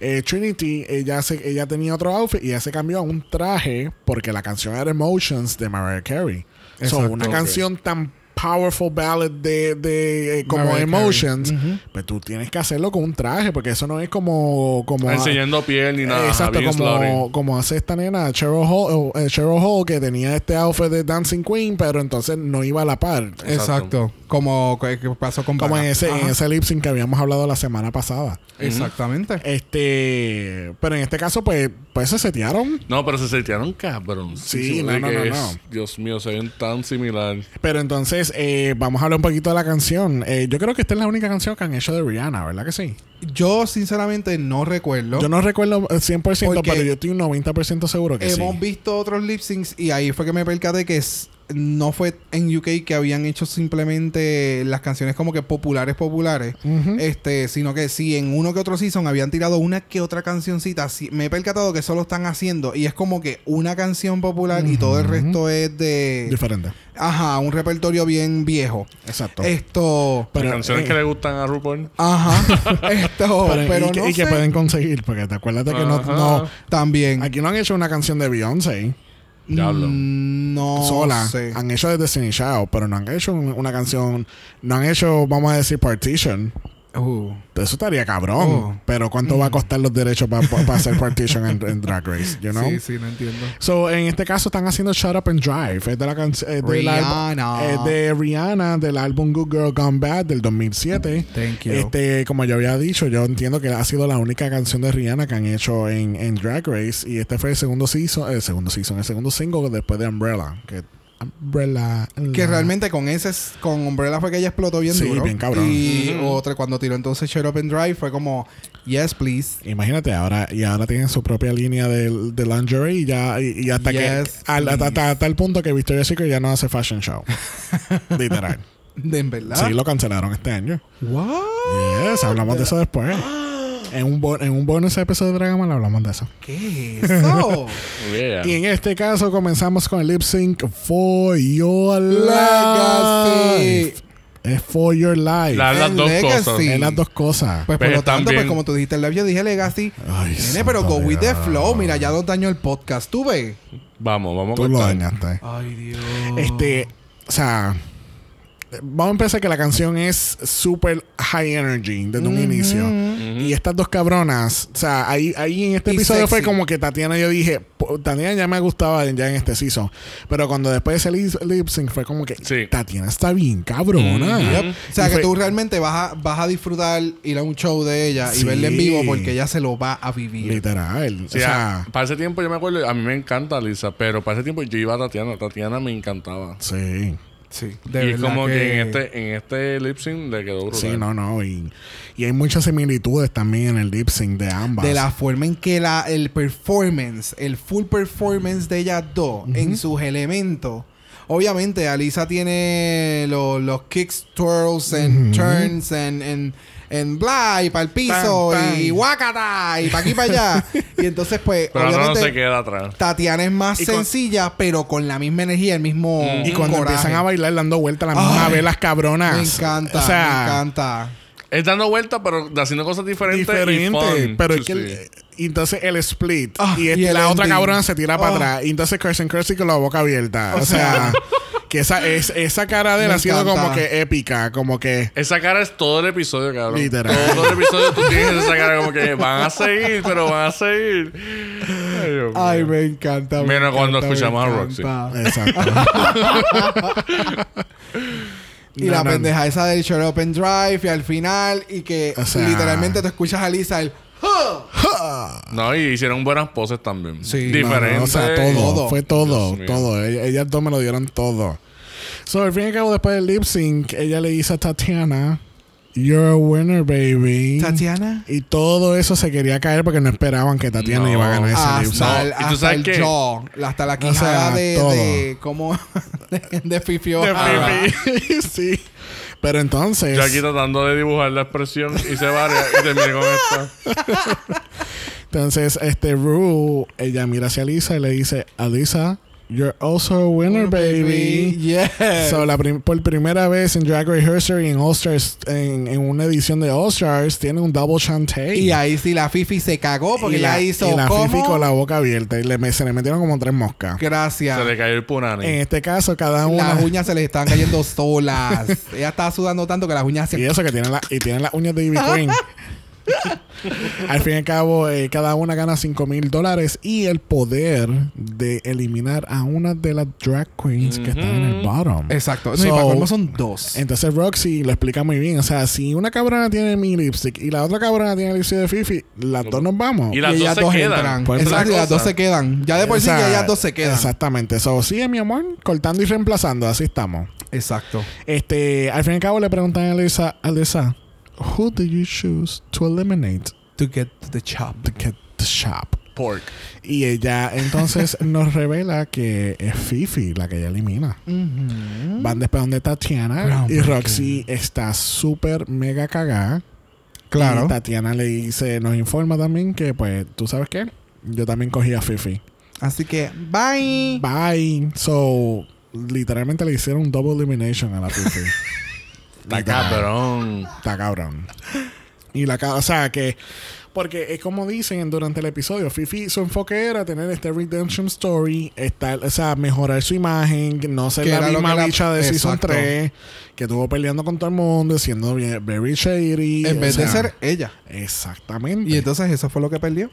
eh, Trinity, ella, se, ella tenía otro outfit y ella se cambió a un traje porque la canción era Emotions de Mariah Carey. So, Exacto, una canción tan powerful ballad de, de eh, como Mariah. Emotions, Ujú. pues tú tienes que hacerlo con un traje porque eso no es como... como Enseñando piel ni nada. Exacto, como, como hace esta nena Cheryl Hall, eh, Cheryl Hall, que tenía este outfit de Dancing Queen, pero entonces no iba a la par. Exacto. Como que pasó con Como en ese, en ese lip sync que habíamos hablado la semana pasada. Exactamente. Este, pero en este caso, pues, pues se setearon. No, pero se sentieron cabrón. Sí, no, no, no, no. Dios mío, se ven tan similar. Pero entonces, eh, vamos a hablar un poquito de la canción. Eh, yo creo que esta es la única canción que han hecho de Rihanna, ¿verdad que sí? Yo, sinceramente, no recuerdo. Yo no recuerdo el 100%, Porque pero yo estoy un 90% seguro que Hemos sí. visto otros lip syncs y ahí fue que me percaté que es- no fue en UK que habían hecho simplemente las canciones como que populares, populares. Este, sino que sí, en uno que otro season habían tirado una que otra cancioncita. Sí, me he percatado que solo están haciendo y es como que una canción popular y todo el resto es de. Diferente. Ajá, un repertorio bien viejo. Exacto. Esto. Pero, Las canciones eh, que le gustan a RuPaul. Ajá. Esto. pero- Pero, y, que- no y que pueden conseguir, porque te acuerdas de que no, no- También. Aquí no han hecho una canción de Beyoncé Diablo. Mm, No sola. sé. Han hecho de Destiny Child, pero no han hecho un- una canción. No han hecho, vamos a decir, Partition. Uh. Eso estaría cabrón. Oh. Pero ¿cuánto va a costar los derechos para hacer Partition en, en Drag Race? You know? Sí, sí, no entiendo. So, en este caso están haciendo Shut Up and Drive. Es de la canción. Rihanna. es de Rihanna, del álbum Good Girl Gone Bad del 2007. Thank you. Este, como yo había dicho, yo entiendo que ha sido la única canción de Rihanna que han hecho en, en Drag Race. Y este fue el segundo season, el segundo season, el segundo single después de Umbrella. Que Umbrella. Que realmente con ese, con Umbrella fue que ella explotó bien Sí, duro. bien cabrón. Y otra, cuando tiró entonces Shut Up and Drive, fue como, yes, please. Imagínate, ahora y ahora tienen su propia línea de, de lingerie y ya y, y hasta Yes, que al- hasta, hasta- hasta el punto que Victoria's Secret ya no hace fashion show. Literal. De en verdad. Sí, lo cancelaron este año. What? Yes, hablamos de eso después. En un, en un bonus episodio de Dragon Ball hablamos de eso. ¿Qué es eso? Yeah. Y en este caso comenzamos con el lip sync For Your Legacy. Life. Es For Your Life. La- las dos Legacy. cosas. es las dos cosas. Pues por Pero lo tanto, también- pues como tú dijiste el live, yo dije Legacy. Ay, Nene, pero go with the flow. Mira, ya nos dañó el podcast. ¿Tú ves? Vamos, vamos Tú a lo dañaste. Ay, Dios. Este, o sea, vamos a empezar que la canción es super high energy desde un inicio. Y estas dos cabronas, o sea, ahí, ahí en este Y episodio fue como que Tatiana, yo dije, Tatiana ya me gustaba ya en este season. Pero cuando después ese lip, sync fue como que Sí. Tatiana está bien cabrona. Yep. O sea, Y que fue- tú realmente vas a, vas a disfrutar ir a un show de ella Sí. y verla en vivo porque ella se lo va a vivir. Literal. O ah, sea, para ese tiempo yo me acuerdo, a mí me encanta Lisa, pero para ese tiempo yo iba a Tatiana. Tatiana me encantaba. sí. Sí, y de es verdad como que, que en este en este lip sync le quedó brutal. Sí, no, no. Y, y hay muchas similitudes también en el lip sync de ambas. De la forma en que la, el performance, el full performance de ellas dos en sus elementos. Obviamente, Alisa tiene lo- los kicks, twirls, and turns, and, and, and bla, y para el piso, Tan, tan. y guacata, y para aquí para allá. y entonces, pues, Pero no obviamente, se queda atrás. Tatiana es más con- sencilla, pero con la misma energía, el mismo. Mm. Y cuando coraje. empiezan a bailar dando vueltas a la misma Ay, vez las cabronas. Me encanta, O sea, me encanta. Es dando vueltas, pero haciendo cosas diferentes. diferente. Pero Sí, es que el- sí. y entonces el split. Ah, y, y este- el la otra cabrona se tira para Ah. atrás. Y entonces Kirsten Kirsty con la boca abierta. O, sea, que esa, es, esa cara de él Me ha sido encanta. como que épica. Como que. Esa cara es todo el episodio, cabrón. Literal. Todo el episodio tú tienes esa cara como que van a seguir, pero van a seguir. Ay, Dios Ay, mío. me encanta. me Menos cuando encanta, escuchamos me a Roxy. encanta. Exacto. Y No, la no, pendeja esa del Shut Up and Drive y al final y que O sea- literalmente te escuchas a Lisa el No, y hicieron buenas poses también. Sí. No, no, Diferentes. o sea, todo, Todo. Fue todo, todo. Ell- Ellas dos me lo dieron todo. So, al fin y al cabo, después del lip sync, ella le dice a Tatiana, You're a winner, baby. Tatiana. Y todo eso se quería caer porque no esperaban que Tatiana No. iba a ganar ese lip sync. Hasta, el, No, ¿y tú hasta sabes el qué? jaw, hasta la O quijada sea, de, todo. de como de, de De sí. Pero entonces. Yo aquí tratando de dibujar la expresión y se varia y terminé con esta. Entonces, este Rue, ella mira hacia Lisa y le dice, Alisa, you're also a winner, baby. Yes. So, la prim- por primera vez en Drag Race History en All Stars, en, en una edición de All Stars, tiene un double chantey. y ahí sí la Fifi se cagó porque Y ya la, hizo y la Fifi con la boca abierta y le, me- se le metieron como tres moscas. gracias. Se le cayó el punani. En este caso, cada una. Las uñas se le estaban cayendo solas. Ella estaba sudando tanto que las uñas se Y eso que tiene la, y tiene las uñas de Ivy Queen. Al fin y al cabo, eh, cada una gana 5 mil dólares y el poder de eliminar a una de las drag queens que están en el bottom. Exacto. No, y So, para colmo son dos. Entonces Roxy lo explica muy bien. O sea, si una cabrona tiene mi lipstick y la otra cabrona tiene el lipstick de Fifi, las dos nos vamos. Y las y dos se dos quedan. Pues Exacto, y las dos se quedan. Ya de por sí O sea, que ellas dos se quedan. Exactamente. So, sí, mi amor, cortando y reemplazando. Así estamos. Exacto. Este, al fin y al cabo le preguntan a Lisa, a Lisa, who did you choose to eliminate To get the chop. to get the shop? Pork. Y ella entonces nos revela que es Fifi la que ella elimina. Van después donde Tatiana y. Roxy está súper mega cagada. Claro. Y Tatiana le dice, nos informa también que, pues, ¿tú sabes qué? Yo también cogí a Fifi. Así que, bye. Bye. So, literalmente le hicieron double elimination a la Fifi. Está cabrón. Está cabrón. Y la o sea que porque es como dicen durante el episodio, Fifi su enfoque era tener este redemption story, estar, o sea, mejorar su imagen, no ser la era lo misma bicha de Season Exacto. 3, que estuvo peleando con todo el mundo, siendo very shady. En vez de ser ella. Exactamente. Y entonces eso fue lo que perdió.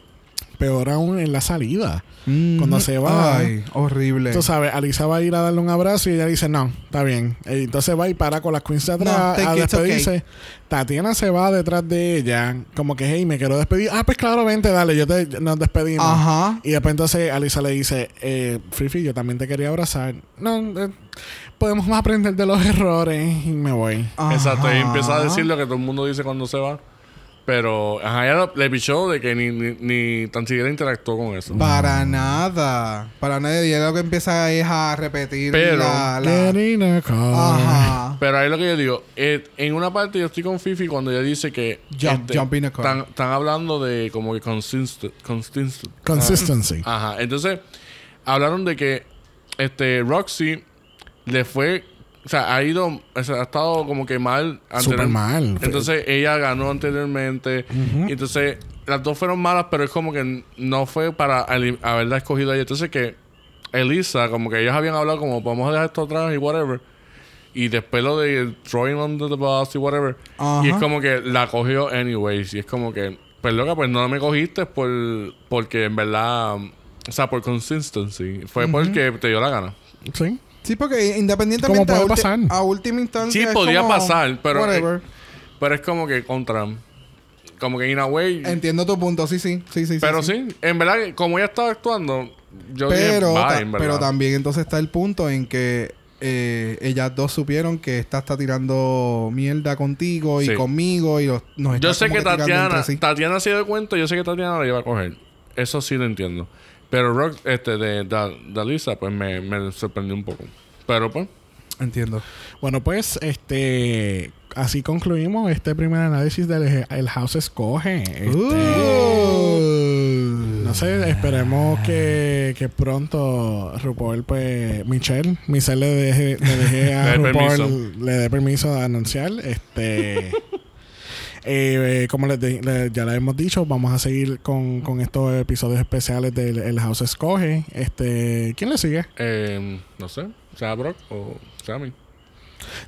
Peor aún en la salida. Cuando se va. Ay, horrible. Tú sabes, Alisa va a ir a darle un abrazo y ella dice, no, está bien. E Entonces va y para con las queens de No, atrás thank a despedirse. Tatiana se va detrás de ella, como que, hey, me quiero despedir. Ah, pues claro, vente, dale, yo te, nos despedimos. Ajá. Y después entonces Alisa le dice, eh, Fifi, yo también te quería abrazar. No, eh, podemos aprender de los errores y me voy. Exacto. Y empieza a decir lo que todo el mundo dice cuando se va. Pero, ajá, ella lo- le pichó de que ni, ni, ni tan siquiera interactuó con eso. Para nada. Para nada. Y él lo que empieza es a repetir Pero- la... la- Get in a car. Ajá. Pero ahí lo que yo digo, eh, en una parte yo estoy con Fifi cuando ella dice que Jump- jump in a car. Están, están hablando de como que consistent. Consistency. Ajá. Entonces, hablaron de que este Roxy le fue, o sea, ha ido, o sea, ha estado como que mal. Súper mal. Entonces ella ganó anteriormente. Y entonces las dos fueron malas, pero es como que no fue para haberla escogido a ella. Entonces que Elisa, como que ellos habían hablado como vamos a dejar esto atrás y whatever. Y después lo de throwing under the bus y whatever. Y es como que la cogió anyways. Y es como que, pues loca, pues no me cogiste por porque en verdad, o sea, por consistency. Fue porque te dio la gana. Sí. Sí, porque independientemente... ¿Cómo puede a pasar? A última instancia Sí, es podía como, pasar, pero- Whatever. Pero es como que contra. Como que in a way. Entiendo tu punto. Sí, sí. Sí, sí. Pero sí. sí, en verdad, como ella estaba actuando, yo Pero, dije, ta- bye, en verdad. pero también entonces está el punto en que eh, ellas dos supieron que esta está tirando mierda contigo y Sí. conmigo y los- nos está Yo sé como que Tatiana, sí. Tatiana se dio cuenta, yo sé que Tatiana la iba a coger. Eso sí lo entiendo. Pero Rock, este, de, de, de Lisa, pues me, me sorprendió un poco. Pero pues, Entiendo. Bueno, pues, este... Así concluimos este primer análisis del el House Escoge. Este, Uh. No sé, esperemos que, que pronto RuPaul, pues, Michelle, Michelle le deje, le deje a Le dé RuPaul, permiso. le dé permiso de anunciar. Este, eh, como les de- le- ya le hemos dicho, vamos a seguir con, con estos episodios especiales del el House Escoge. Este, ¿quién le sigue? eh, no sé, sea Brock o Sammy.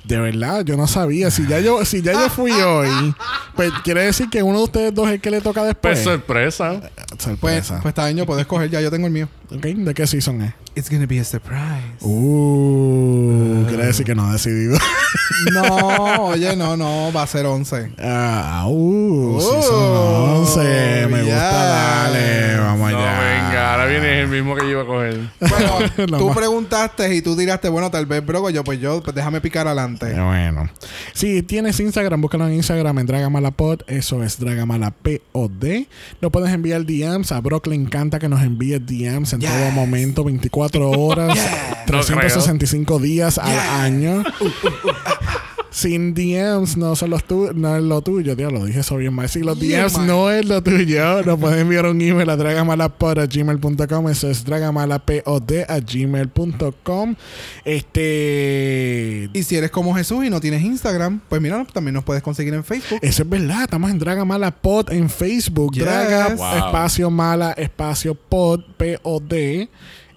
De verdad, yo no sabía. Si ya yo, si ya yo fui hoy, pues quiere decir que uno de ustedes dos es el que le toca después. Pues sorpresa. Pues, Sorpresa. pues está bien, yo puedo escoger ya. Yo tengo el mío. Ok, ¿De qué season es? It's gonna be a surprise. Uh, quiere decir que no ha decidido. No, oye, no, no. Va a ser 11. Ah, uh, Oh, season 11. Me yeah. gusta, dale. Vamos No, allá. venga, ahora viene el mismo que yo iba a coger. Bueno, tú preguntaste y tú tiraste, bueno, tal vez broco. Yo, pues yo, pues déjame picar adelante. Eh, Bueno. Si tienes Instagram, búscalo en Instagram en Dragamalapod. Eso es Dragamalapod. Nos puedes enviar DMs. A Brock le encanta que nos envíe DMs en Yes. todo momento, 24 horas, 365 días al año. Sin DMs no son los tu no es lo tuyo, Dios, lo dije eso bien mal. Si los Yeah, DMs man. no es lo tuyo, nos pueden enviar un email a dragamalapod.gmail.com. Eso es dragamalapod a gmail.com. Este. Y si eres como Jesús y no tienes Instagram, pues mira, también nos puedes conseguir en Facebook. Eso es verdad, estamos en Draga Mala Pod en Facebook. Yes. Draga Wow. espacio mala espacio pod P-O-D.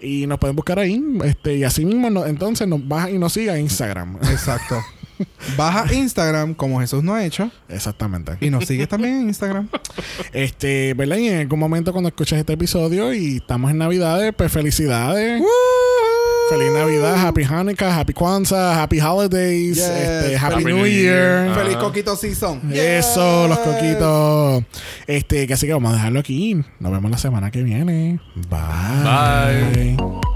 Y nos pueden buscar ahí. Este, y así mismo, no- entonces nos baja y nos siga en Instagram. Exacto. Baja Instagram como Jesús no ha hecho Exactamente. y nos sigues también en Instagram. Este, ¿verdad? Y en algún momento cuando escuches este episodio y estamos en Navidades, pues felicidades. Feliz Navidad, Happy Hanukkah, Happy Kwanzaa, Happy Holidays, Yes. este, Happy, Happy New Year. Year. Feliz. Coquito Season. Eso, los Yes. coquitos. Este, que así que vamos a dejarlo aquí. Nos vemos la semana que viene. Bye. Bye.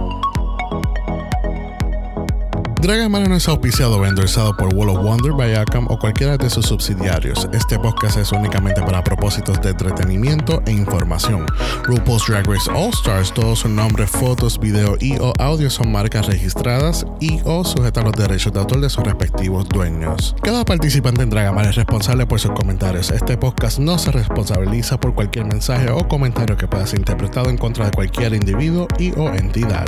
Dragamala no es auspiciado o endorsado por Wall of Wonder, Viacom o cualquiera de sus subsidiarios. Este podcast es únicamente para propósitos de entretenimiento e información. RuPaul's Drag Race All Stars, todos sus nombres, fotos, video y o audio son marcas registradas y o sujetas a los derechos de autor de sus respectivos dueños. Cada participante en Dragamala es responsable por sus comentarios. Este podcast no se responsabiliza por cualquier mensaje o comentario que pueda ser interpretado en contra de cualquier individuo y o entidad.